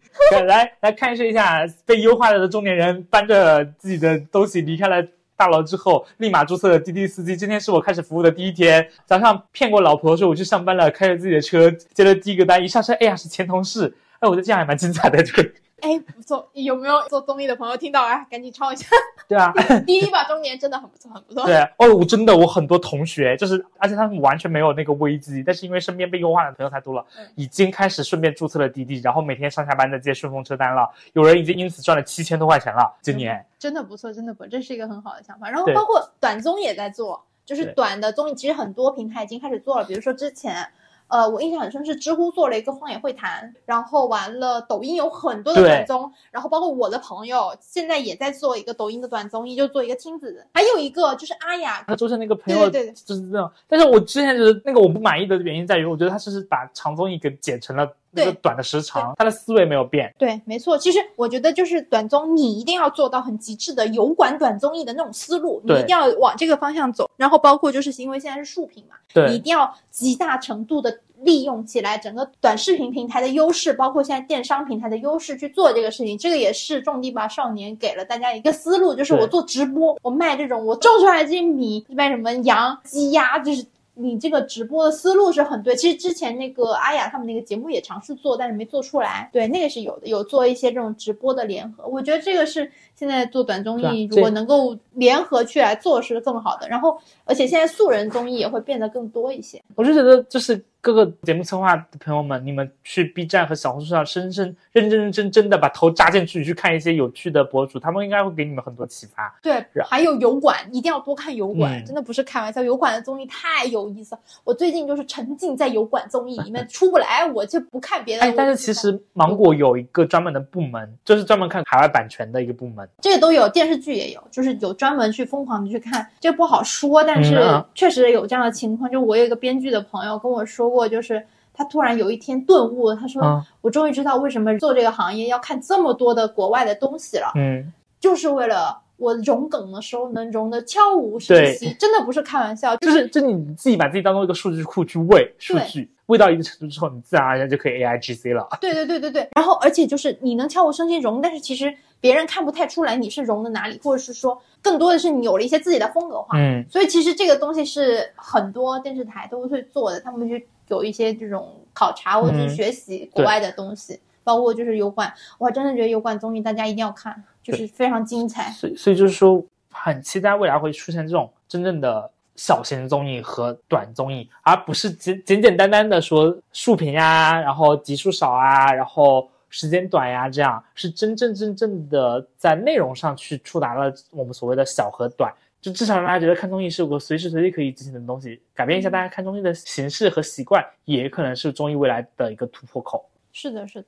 来来看视一下被优化了的中年人搬着自己的东西离开了。下楼之后，立马注册了滴滴司机。今天是我开始服务的第一天。早上骗过老婆说我去上班了，开着自己的车接了第一个单，一上车，哎呀是前同事。哎，我觉得这样还蛮精彩的，这个哎，不错，有没有做综艺的朋友听到啊？赶紧抄一下。对啊，第一吧中年真的很不错，很不错。对哦，我真的我很多同学就是，而且他们完全没有那个危机，但是因为身边被优化的朋友太多了，嗯已经开始顺便注册了滴滴，然后每天上下班在接顺风车单了。有人已经因此赚了七千多块钱了，今年。真的不错，真的不错，这是一个很好的想法。然后包括短综也在做，就是短的综艺，其实很多平台已经开始做了。比如说之前，呃，我印象很深是知乎做了一个荒野会谈，然后完了抖音有很多的对短综，然后包括我的朋友现在也在做一个抖音的短综艺，就做一个亲子，还有一个就是阿雅，她就是那个朋友，对对对就是这样。但是我之前就是那个我不满意的原因在于，我觉得他是把长综艺给剪成了那个对短的时长，他的思维没有变。对，没错。其实我觉得就是短综，你一定要做到很极致的油管短综艺的那种思路，你一定要往这个方向走。然后包括就是因为现在是竖屏嘛，你一定要极大程度的利用起来整个短视频平台的优势，包括现在电商平台的优势去做这个事情。这个也是种地吧少年给了大家一个思路，就是我做直播，我卖这种我种出来的这些米，卖什么羊、鸡鸭，就是。你这个直播的思路是很对，其实之前那个阿雅他们那个节目也尝试做，但是没做出来。对，那个是有的，有做一些这种直播的联合。我觉得这个是现在做短综艺，如果能够联合去来做是更好的。然后，而且现在素人综艺也会变得更多一些。我是觉得，就是各个节目策划的朋友们，你们去 B 站和小红书上深深、认认真真的把头扎进去，去看一些有趣的博主，他们应该会给你们很多启发。对，还有油管，一定要多看油管，嗯真的不是开玩笑。油管的综艺太有意思了，我最近就是沉浸在油管综艺里面出不来，我就不看别的。哎，但是其实芒果有一个专门的部门，就是专门看海外版权的一个部门。这个都有，电视剧也有，就是有专门去疯狂的去看，这个不好说，但是确实有这样的情况。就我有一个编剧的朋友跟我说过，就是他突然有一天顿悟，他说：“嗯我终于知道为什么做这个行业要看这么多的国外的东西了，嗯，就是为了我融梗的时候能融的悄无声息，真的不是开玩笑，就是就你自己把自己当做一个数据库去喂数据，喂到一定程度之后，你自然而然就可以 AI GC 了。对对对对对，然后而且就是你能悄无声息融，但是其实别人看不太出来你是融的哪里，或者是说更多的是你有了一些自己的风格化。嗯，所以其实这个东西是很多电视台都会做的，他们去有一些这种考察或者学习国外的东西，包括就是油管，我还真的觉得油管综艺大家一定要看，就是非常精彩。所以所以就是说，很期待未来会出现这种真正的小型综艺和短综艺，而不是简简简单单的说竖屏呀，然后集数少啊，然后时间短呀，这样是真正真正的在内容上去触达了我们所谓的小和短。就至少让大家觉得看综艺是个随时随地可以进行的东西，改变一下大家看综艺的形式和习惯，也可能是综艺未来的一个突破口。是的，是的。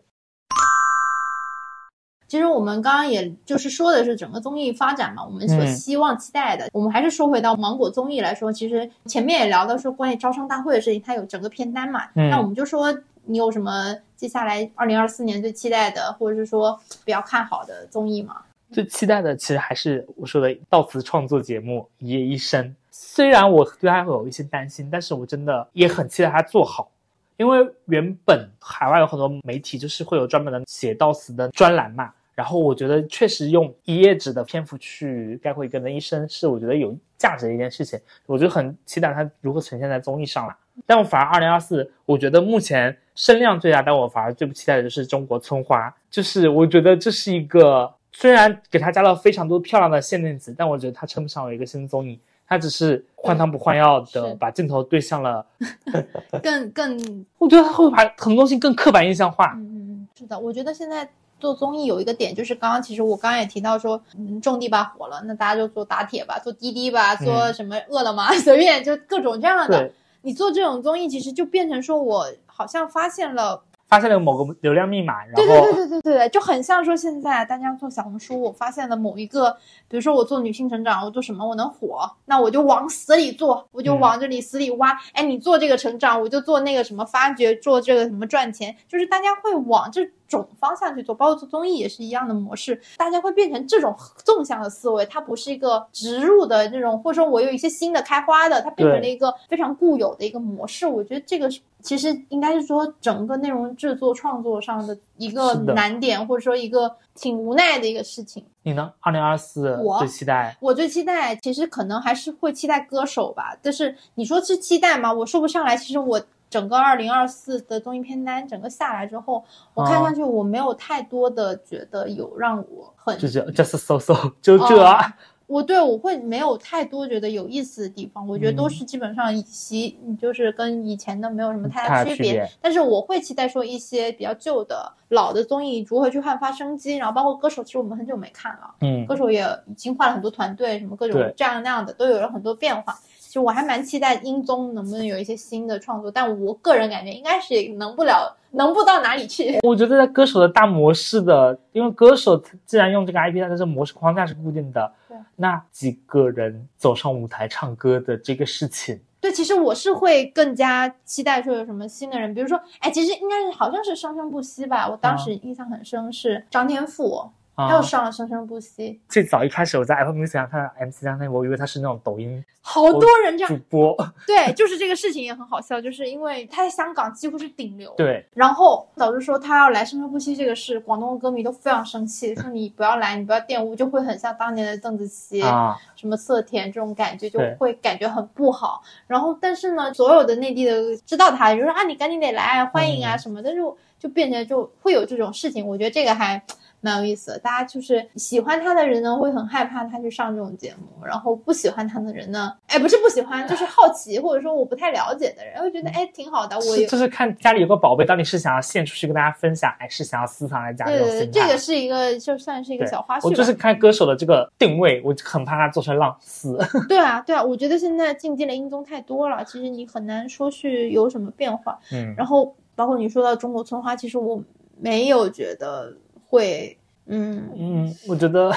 其实我们刚刚也就是说的是整个综艺发展嘛，我们所嗯希望期待的。我们还是说回到芒果综艺来说，其实前面也聊到说关于招商大会的事情，它有整个片单嘛。嗯那我们就说你有什么接下来二零二四年最期待的，或者是说比较看好的综艺吗？最期待的其实还是我说的悼词创作节目《一夜一生》。虽然我对它有一些担心，但是我真的也很期待它做好，因为原本海外有很多媒体就是会有专门的写悼词的专栏嘛。然后我觉得确实用一页纸的篇幅去概括一个人的一生，是我觉得有价值的一件事情。我就很期待它如何呈现在综艺上了。但我反而二零二四，我觉得目前声量最大，但我反而最不期待的就是中国村花。就是我觉得这是一个虽然给他加了非常多漂亮的限定词，但我觉得他称不上为一个新综艺，他只是换汤不换药的把镜头对向了。更更 我觉得他会把很多东西更刻板印象化。嗯嗯嗯，是的，我觉得现在做综艺有一个点，就是刚刚其实我刚刚也提到说，嗯，种地吧火了，那大家就做打铁吧，做滴滴吧，做什么饿了么，随便就各种这样的。你做这种综艺，其实就变成说我好像发现了。发现了某个流量密码，然后对对对对对对，就很像说现在大家做小红书，我发现了某一个，比如说我做女性成长，我做什么我能火，那我就往死里做，我就往这里死里挖。哎，你做这个成长，我就做那个什么发掘，做这个什么赚钱，就是大家会往这种方向去做，包括做综艺也是一样的模式，大家会变成这种纵向的思维，它不是一个植入的这种，或者说我有一些新的开花的，它变成了一个非常固有的一个模式。我觉得这个是。其实应该是说，整个内容制作创作上的一个难点，或者说一个挺无奈的一个事情。你呢？二零二四，我最期待，我最期待，其实可能还是会期待歌手吧。但是你说是期待吗？我说不上来。其实我整个二零二四的综艺片单整个下来之后，我看上去我没有太多的觉得有让我很就这 just so so 就这。我对我会没有太多觉得有意思的地方，我觉得都是基本上以及就是跟以前的没有什么太大区别。但是我会期待说一些比较旧的老的综艺如何去焕发生机，然后包括歌手，其实我们很久没看了，嗯，歌手也已经换了很多团队，什么各种这样那样的都有了很多变化。其实我还蛮期待英综能不能有一些新的创作，但我个人感觉应该是能不了。能不到哪里去？我觉得在歌手的大模式的，因为歌手既然用这个 IP，它的这模式框架是固定的。对，那几个人走上舞台唱歌的这个事情，对，其实我是会更加期待说有什么新的人，比如说，哎，其实应该是好像是生生不息吧，我当时印象很深是张天赋。又上了生生不息。最早一开始我在 Apple Music 上看到 MC 张天我以为他是那种抖音好多人这样主播。对，就是这个事情也很好笑，就是因为他在香港几乎是顶流。对。然后导致说他要来生生不息这个事，广东的歌迷都非常生气，说你不要来，你不要玷污，就会很像当年的邓紫棋啊，什么色田这种感觉，就会感觉很不好。然后但是呢，所有的内地的知道他，就说啊，你赶紧得来欢迎啊什么的，就就变成就会有这种事情。我觉得这个还。蛮有意思的，大家就是喜欢他的人呢，会很害怕他去上这种节目；然后不喜欢他的人呢，哎，不是不喜欢，就是好奇或者说我不太了解的人，会觉得哎挺好的。我就是看家里有个宝贝，到底是想要献出去跟大家分享，还是想要私藏在家里？对对，这个是一个就算是一个小花絮。我就是看歌手的这个定位，我很怕他做成浪丝。对啊，对啊，我觉得现在进阶的音综太多了，其实你很难说去有什么变化。嗯，然后包括你说到中国村花，其实我没有觉得。会，嗯嗯，我觉得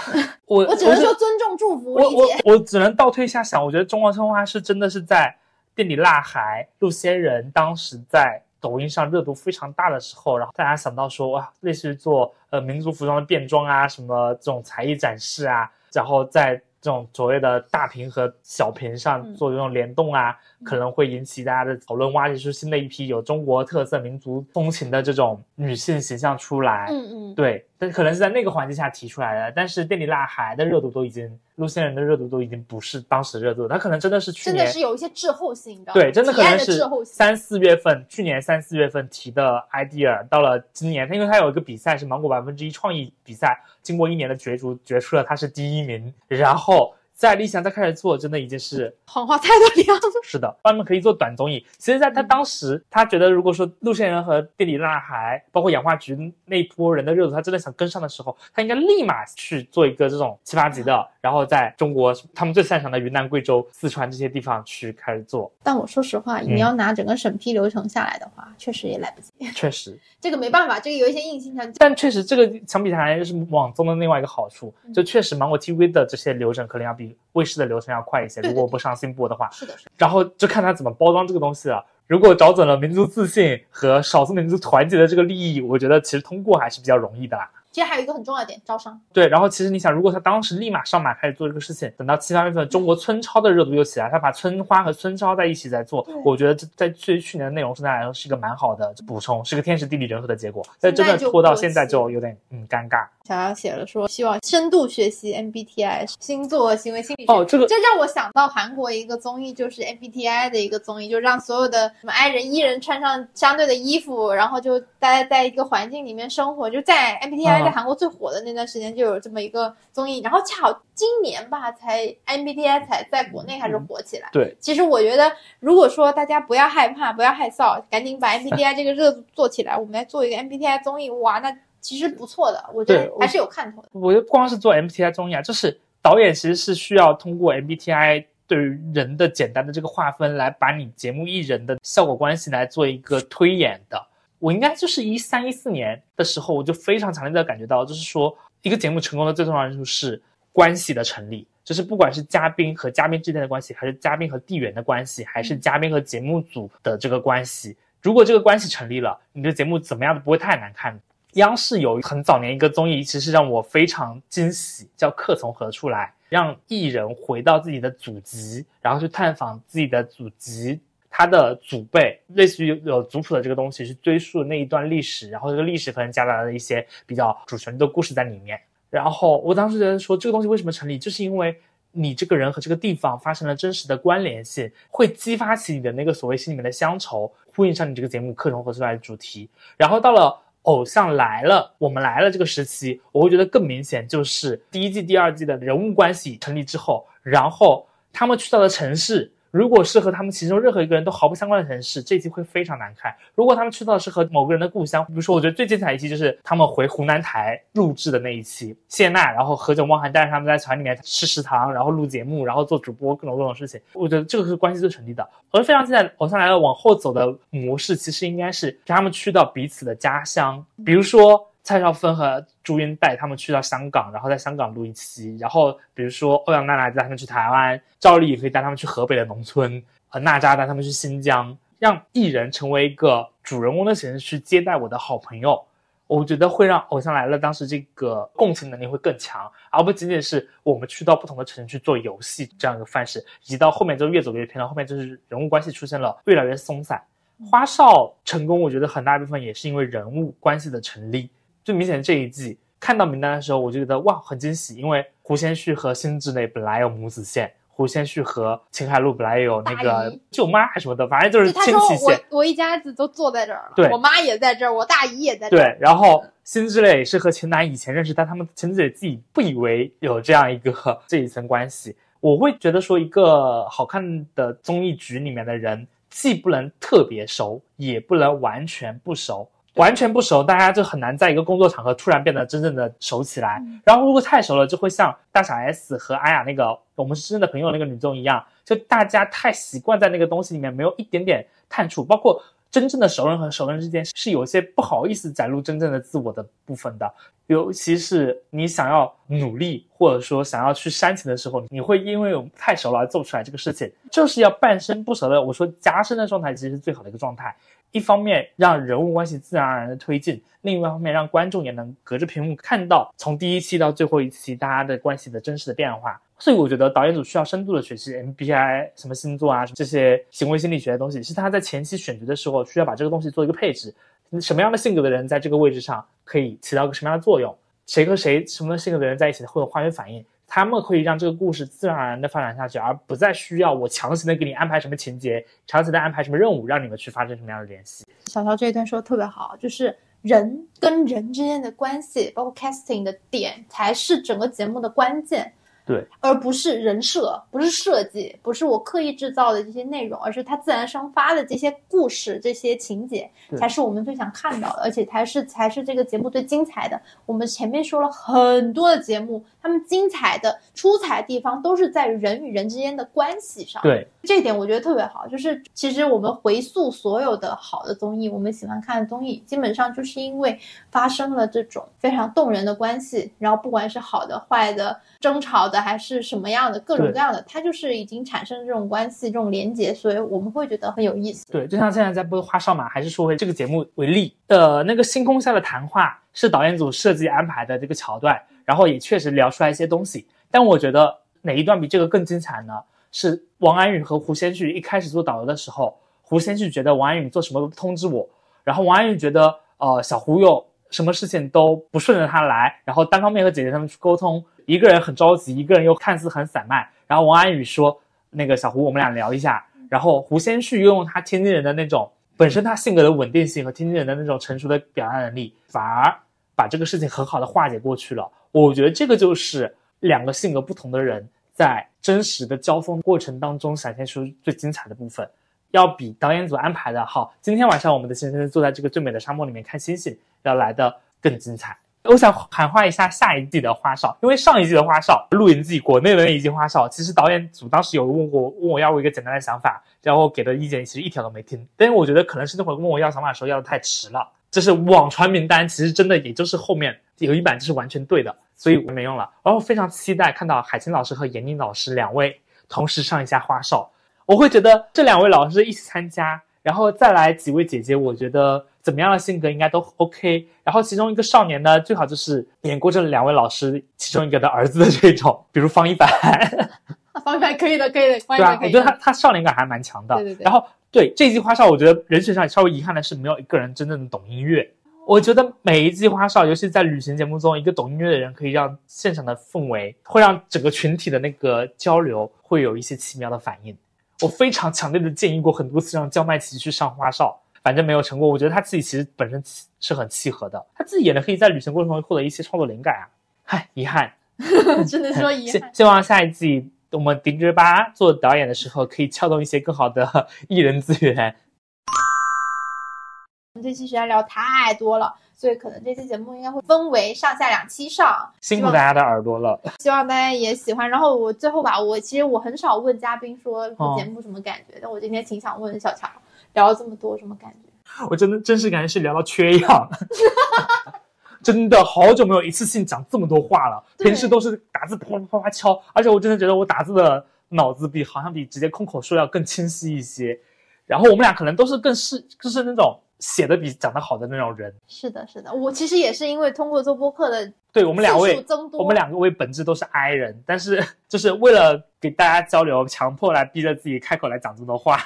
我我只能说尊重祝福，我我我只能倒退一下想，我觉得中国春花是真的是在店里辣孩陆仙人当时在抖音上热度非常大的时候，然后大家想到说哇，类似于做呃民族服装的变装啊，什么这种才艺展示啊，然后在这种所谓的大屏和小屏上做这种联动啊。可能会引起大家的讨论，挖掘出新的一批有中国特色、民族风情的这种女性形象出来。嗯嗯，对，但可能是在那个环境下提出来的。但是电力辣孩的热度都已经，陆仙人的热度都已经不是当时热度，他可能真的是去年真的是有一些滞后性的。对，真的可能是三四月份，去年三四月份提的 idea，到了今年，他因为他有一个比赛是芒果百分之一创意比赛，经过一年的角逐，决出了他是第一名，然后。在立翔再开始做，真的已经是谎话太多了。是的，他们可以做短综艺。其实，在他当时，他觉得如果说陆仙人和店里辣海，包括氧化局那波人的热度，他真的想跟上的时候，他应该立马去做一个这种七八集的，然后在中国他们最擅长的云南、贵州、四川这些地方去开始做。但我说实话，你要拿整个审批流程下来的话，确实也来不及。确实，这个没办法，这个有一些硬性条件。但确实，这个相比下来是网综的另外一个好处，就确实芒果 TV 的这些流程可能要比。卫视的流程要快一些，如果不上新播的话，是的，然后就看他怎么包装这个东西了。如果找准了民族自信和少数民族团结的这个利益，我觉得其实通过还是比较容易的啦。其实还有一个很重要的点，招商。对，然后其实你想，如果他当时立马上马开始做这个事情，等到七八月份中国村超的热度又起来，他把村花和村超在一起在做，我觉得这在对去年的内容生态来说是一个蛮好的补充，是个天时地利人和的结果。但真的拖到现在就有点嗯尴尬。小姚写了说，希望深度学习 MBTI 星座行为心理学。哦，这个这让我想到韩国一个综艺，就是 MBTI 的一个综艺，就让所有的什么 I 人、E 人穿上相对的衣服，然后就大家在一个环境里面生活。就在 MBTI 在韩国最火的那段时间，就有这么一个综艺。然后恰好今年吧，才 MBTI 才在国内开始火起来。对，其实我觉得，如果说大家不要害怕，不要害臊，赶紧把 MBTI 这个热度做起来，我们来做一个 MBTI 综艺，哇，那。其实不错的，我觉得还是有看头的。我觉得光是做 MBTI 综艺啊，就是导演其实是需要通过 MBTI 对于人的简单的这个划分来把你节目艺人的效果关系来做一个推演的。我应该就是一三一四年的时候，我就非常强烈的感觉到，就是说一个节目成功的最重要因素是关系的成立，就是不管是嘉宾和嘉宾之间的关系，还是嘉宾和地缘的关系，还是嘉宾和节目组的这个关系，如果这个关系成立了，你的节目怎么样都不会太难看。央视有很早年一个综艺，其实让我非常惊喜，叫《客从何处来》，让艺人回到自己的祖籍，然后去探访自己的祖籍，他的祖辈，类似于有族谱的这个东西，去追溯那一段历史，然后这个历史可能夹杂了一些比较主旋律的故事在里面。然后我当时觉得说，这个东西为什么成立，就是因为你这个人和这个地方发生了真实的关联性，会激发起你的那个所谓心里面的乡愁，呼应上你这个节目《客从何处来》的主题。然后到了。偶像来了，我们来了。这个时期，我会觉得更明显，就是第一季、第二季的人物关系成立之后，然后他们去到的城市。如果是和他们其中任何一个人都毫不相关的城市，这一期会非常难看。如果他们去到的是和某个人的故乡，比如说，我觉得最精彩一期就是他们回湖南台录制的那一期，谢娜，然后何炅、汪涵带着他们在船里面吃食堂，然后录节目，然后做主播，各种各种事情。我觉得这个是关系最成立的。而非常精彩，偶像来了往后走的模式，其实应该是让他们去到彼此的家乡，比如说。蔡少芬和朱茵带他们去到香港，然后在香港录一期。然后比如说欧阳娜娜带他们去台湾，赵丽颖可以带他们去河北的农村，和娜扎带他们去新疆，让艺人成为一个主人公的形式去接待我的好朋友。我觉得会让偶像来了当时这个共情能力会更强，而不仅仅是我们去到不同的城市去做游戏这样一个范式，以及到后面就越走越偏了。后面就是人物关系出现了越来越松散。花少成功，我觉得很大一部分也是因为人物关系的成立。最明显这一季看到名单的时候，我就觉得哇很惊喜，因为胡先煦和辛芷蕾本来有母子线，胡先煦和秦海璐本来有那个舅妈还什么的，反正就是亲戚线。我我一家子都坐在这儿了，对，我妈也在这儿，我大姨也在这儿。对，然后辛芷蕾是和秦岚以前认识，但他们秦芷蕾自己不以为有这样一个 这一层关系。我会觉得说，一个好看的综艺局里面的人，既不能特别熟，也不能完全不熟。完全不熟，大家就很难在一个工作场合突然变得真正的熟起来。然后如果太熟了，就会像大小 S 和阿雅那个我们是真的朋友那个女综一样，就大家太习惯在那个东西里面，没有一点点探触。包括真正的熟人和熟人之间是有些不好意思展露真正的自我的部分的，尤其是你想要努力或者说想要去煽情的时候，你会因为我们太熟了而做不出来这个事情，就是要半生不熟的。我说加深的状态其实是最好的一个状态。一方面让人物关系自然而然的推进，另一方面让观众也能隔着屏幕看到从第一期到最后一期大家的关系的真实的变化。所以我觉得导演组需要深度的学习 MBI 什么星座啊这些行为心理学的东西，是他在前期选角的时候需要把这个东西做一个配置。什么样的性格的人在这个位置上可以起到个什么样的作用？谁和谁什么性格的人在一起会有化学反应？他们可以让这个故事自然而然的发展下去，而不再需要我强行的给你安排什么情节，强行的安排什么任务，让你们去发生什么样的联系。小乔这一段说的特别好，就是人跟人之间的关系，包括 casting 的点，才是整个节目的关键。对，而不是人设，不是设计，不是我刻意制造的这些内容，而是它自然生发的这些故事、这些情节，才是我们最想看到的，而且才是才是这个节目最精彩的。我们前面说了很多的节目，他们精彩的、出彩的地方都是在人与人之间的关系上。对，这一点我觉得特别好。就是其实我们回溯所有的好的综艺，我们喜欢看的综艺，基本上就是因为发生了这种非常动人的关系，然后不管是好的、坏的、争吵的。还是什么样的各种各样的，它就是已经产生这种关系、这种连接，所以我们会觉得很有意思。对，就像现在在播的《花少》嘛，还是说回这个节目为例的那个星空下的谈话，是导演组设计安排的这个桥段，然后也确实聊出来一些东西。但我觉得哪一段比这个更精彩呢？是王安宇和胡先煦一开始做导游的时候，胡先煦觉得王安宇做什么都不通知我，然后王安宇觉得呃小胡又什么事情都不顺着他来，然后单方面和姐姐他们去沟通。一个人很着急，一个人又看似很散漫。然后王安宇说：“那个小胡，我们俩聊一下。”然后胡先煦又用他天津人的那种本身他性格的稳定性和天津人的那种成熟的表达能力，反而把这个事情很好的化解过去了。我觉得这个就是两个性格不同的人在真实的交锋过程当中展现出最精彩的部分，要比导演组安排的好。今天晚上我们的先生坐在这个最美的沙漠里面看星星，要来的更精彩。我想喊话一下下一季的花少，因为上一季的花少录影季国内的那一季花少，其实导演组当时有问过问我要过一个简单的想法，然后给的意见其实一条都没听。但是我觉得可能是那会问我要想法的时候要的太迟了，就是网传名单其实真的也就是后面有一版就是完全对的，所以我没用了。然后非常期待看到海清老师和闫妮老师两位同时上一下花少，我会觉得这两位老师一起参加，然后再来几位姐姐，我觉得。怎么样的性格应该都 OK，然后其中一个少年呢，最好就是演过这两位老师其中一个的儿子的这种，比如方一凡。方一凡可以的，可以的，对啊，我觉得他他少年感还蛮强的。对对对。然后对这一季花少，我觉得人选上稍微遗憾的是没有一个人真正的懂音乐。我觉得每一季花少，尤其在旅行节目中，一个懂音乐的人可以让现场的氛围，会让整个群体的那个交流会有一些奇妙的反应。我非常强烈的建议过很多次让焦麦琪去上花少。反正没有成功，我觉得他自己其实本身是很契合的，他自己演的可以在旅行过程中获得一些创作灵感啊。嗨，遗憾，只能说遗憾。希望下一季我们迪丽热巴做导演的时候，可以撬动一些更好的艺人资源。这期实在聊太多了，所以可能这期节目应该会分为上下两期上。辛苦大家的耳朵了，希望大家也喜欢。然后我最后吧，我其实我很少问嘉宾说节目什么感觉，但我今天挺想问小乔。聊了这么多，什么感觉？我真的真实感觉是聊到缺氧，真的好久没有一次性讲这么多话了。平时都是打字啪啪啪啪敲，而且我真的觉得我打字的脑子比好像比直接空口说要更清晰一些。然后我们俩可能都是更是就是那种写的比讲的好的那种人。是的，是的，我其实也是因为通过做播客的。对我们两位，我们两个位本质都是 I 人，但是就是为了给大家交流，强迫来逼着自己开口来讲这么多话。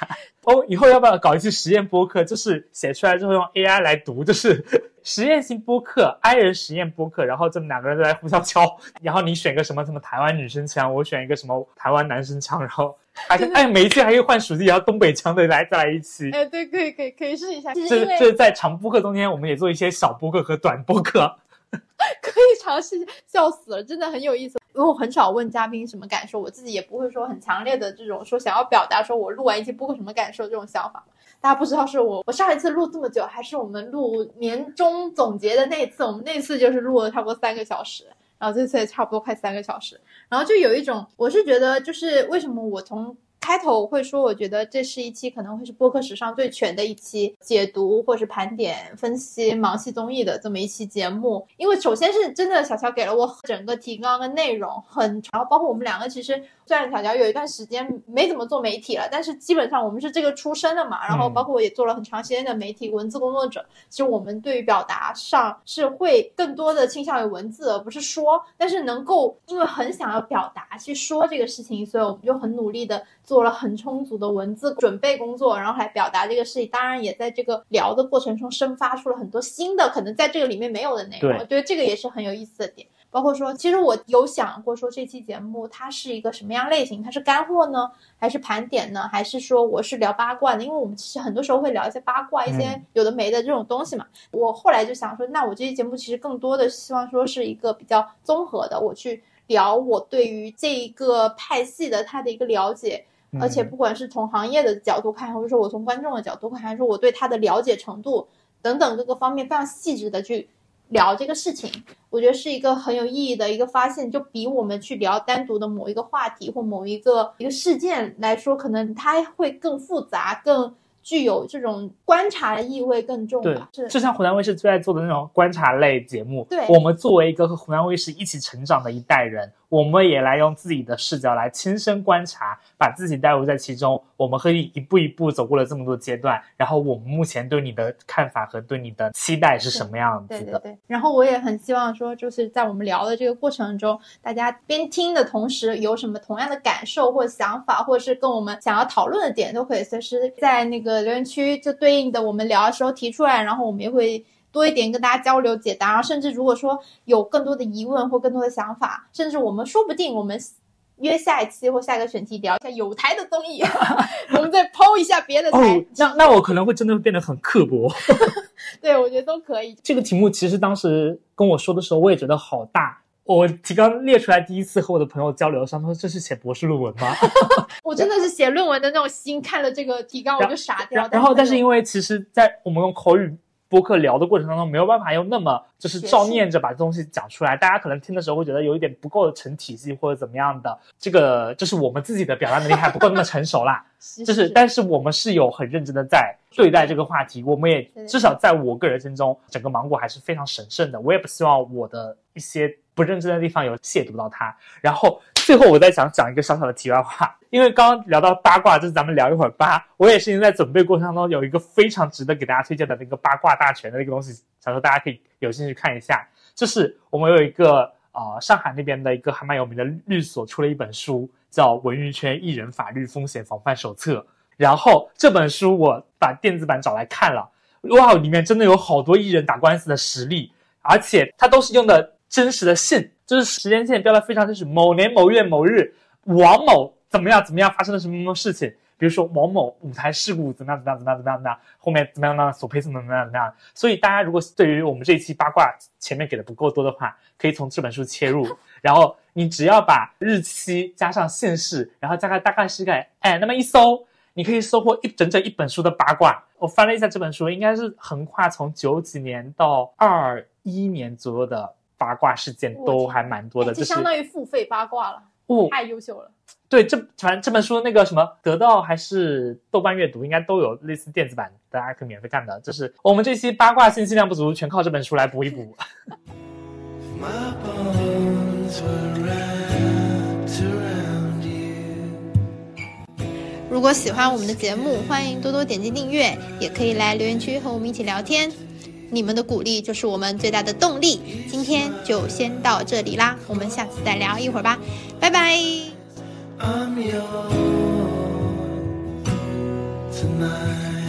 哦，以后要不要搞一期实验播客？就是写出来之后用 AI 来读，就是 实验性播客，I 人实验播客。然后这么两个人在互相敲，然后你选个什么什么台湾女生腔，我选一个什么台湾男生腔，然后还是哎每一期还可以换属地，然后东北腔的来再来一期。哎，对，可以可以可以试一下。这这在长播客中间，我们也做一些小播客和短播客。可以尝试，笑死了，真的很有意思。因为我很少问嘉宾什么感受，我自己也不会说很强烈的这种说想要表达说我录完一期播客什么感受这种想法。大家不知道是我我上一次录这么久，还是我们录年终总结的那次？我们那次就是录了差不多三个小时，然后这次也差不多快三个小时，然后就有一种，我是觉得就是为什么我从。开头我会说，我觉得这是一期可能会是播客史上最全的一期解读或是盘点分析盲系综艺的这么一期节目。因为首先是真的，小乔给了我整个提纲的内容很长，包括我们两个其实虽然小乔有一段时间没怎么做媒体了，但是基本上我们是这个出身的嘛。然后包括我也做了很长时间的媒体文字工作者，其实我们对于表达上是会更多的倾向于文字而不是说，但是能够因为很想要表达去说这个事情，所以我们就很努力的。做了很充足的文字准备工作，然后来表达这个事情。当然，也在这个聊的过程中生发出了很多新的，可能在这个里面没有的内容。我觉得这个也是很有意思的点。包括说，其实我有想过说，这期节目它是一个什么样类型？它是干货呢，还是盘点呢，还是说我是聊八卦的？因为我们其实很多时候会聊一些八卦，一些有的没的这种东西嘛。我后来就想说，那我这期节目其实更多的希望说是一个比较综合的，我去聊我对于这一个派系的它的一个了解。而且不管是从行业的角度看，或者说我从观众的角度看，还是我对他的了解程度等等各个方面非常细致的去聊这个事情，我觉得是一个很有意义的一个发现，就比我们去聊单独的某一个话题或某一个一个事件来说，可能它会更复杂，更具有这种观察的意味更重。吧，是就像湖南卫视最爱做的那种观察类节目。对，我们作为一个和湖南卫视一起成长的一代人。我们也来用自己的视角来亲身观察，把自己带入在其中。我们可以一步一步走过了这么多阶段，然后我们目前对你的看法和对你的期待是什么样子的？对对对。然后我也很希望说，就是在我们聊的这个过程中，大家边听的同时，有什么同样的感受或想法，或者是跟我们想要讨论的点，都可以随时在那个留言区就对应的我们聊的时候提出来，然后我们也会。多一点跟大家交流解答，甚至如果说有更多的疑问或更多的想法，甚至我们说不定我们约下一期或下一个选题聊一下有台的综艺，我们再抛一下别的台。那那我可能会真的会变得很刻薄。对，我觉得都可以。这个题目其实当时跟我说的时候，我也觉得好大。我提纲列出来第一次和我的朋友交流上，他说这是写博士论文吗？我真的是写论文的那种心，看了这个提纲我就傻掉。然后，但是因为其实，在我们用口语。播客聊的过程当中没有办法用那么就是照念着把东西讲出来，大家可能听的时候会觉得有一点不够成体系或者怎么样的，这个就是我们自己的表达能力还不够那么成熟啦。是就是，但是我们是有很认真的在对待这个话题，我们也至少在我个人心中，整个芒果还是非常神圣的。我也不希望我的一些不认真的地方有亵渎到它。然后最后我再想讲一个小小的题外话，因为刚刚聊到八卦，就是咱们聊一会儿八，我也是因为在准备过程当中有一个非常值得给大家推荐的那个八卦大全的那个东西，想说大家可以有兴趣看一下。就是我们有一个呃上海那边的一个还蛮有名的律所出了一本书，叫《文娱圈艺人法律风险防范手册》。然后这本书我把电子版找来看了，哇，里面真的有好多艺人打官司的实例，而且它都是用的真实的信，就是时间线标的非常真实。某年某月某日，王某怎么样怎么样发生了什么什么事情，比如说某某舞台事故怎么样怎么样怎么样怎么样怎么样，后面怎么样怎么样索赔怎么怎么样怎么样。所以大家如果对于我们这一期八卦前面给的不够多的话，可以从这本书切入，然后你只要把日期加上姓氏，然后加个大概是个哎，那么一搜。你可以收获一整整一本书的八卦。我翻了一下这本书，应该是横跨从九几年到二一年左右的八卦事件都还蛮多的。就是相当于付费八卦了，哦，太优秀了。对，这反正这本书那个什么得到还是豆瓣阅读，应该都有类似电子版，大家可以免费看的。就是我们这期八卦信息量不足，全靠这本书来补一补。My bones were wrapped around you. 如果喜欢我们的节目，欢迎多多点击订阅，也可以来留言区和我们一起聊天。你们的鼓励就是我们最大的动力。今天就先到这里啦，我们下次再聊一会儿吧，拜拜。I'm your tonight.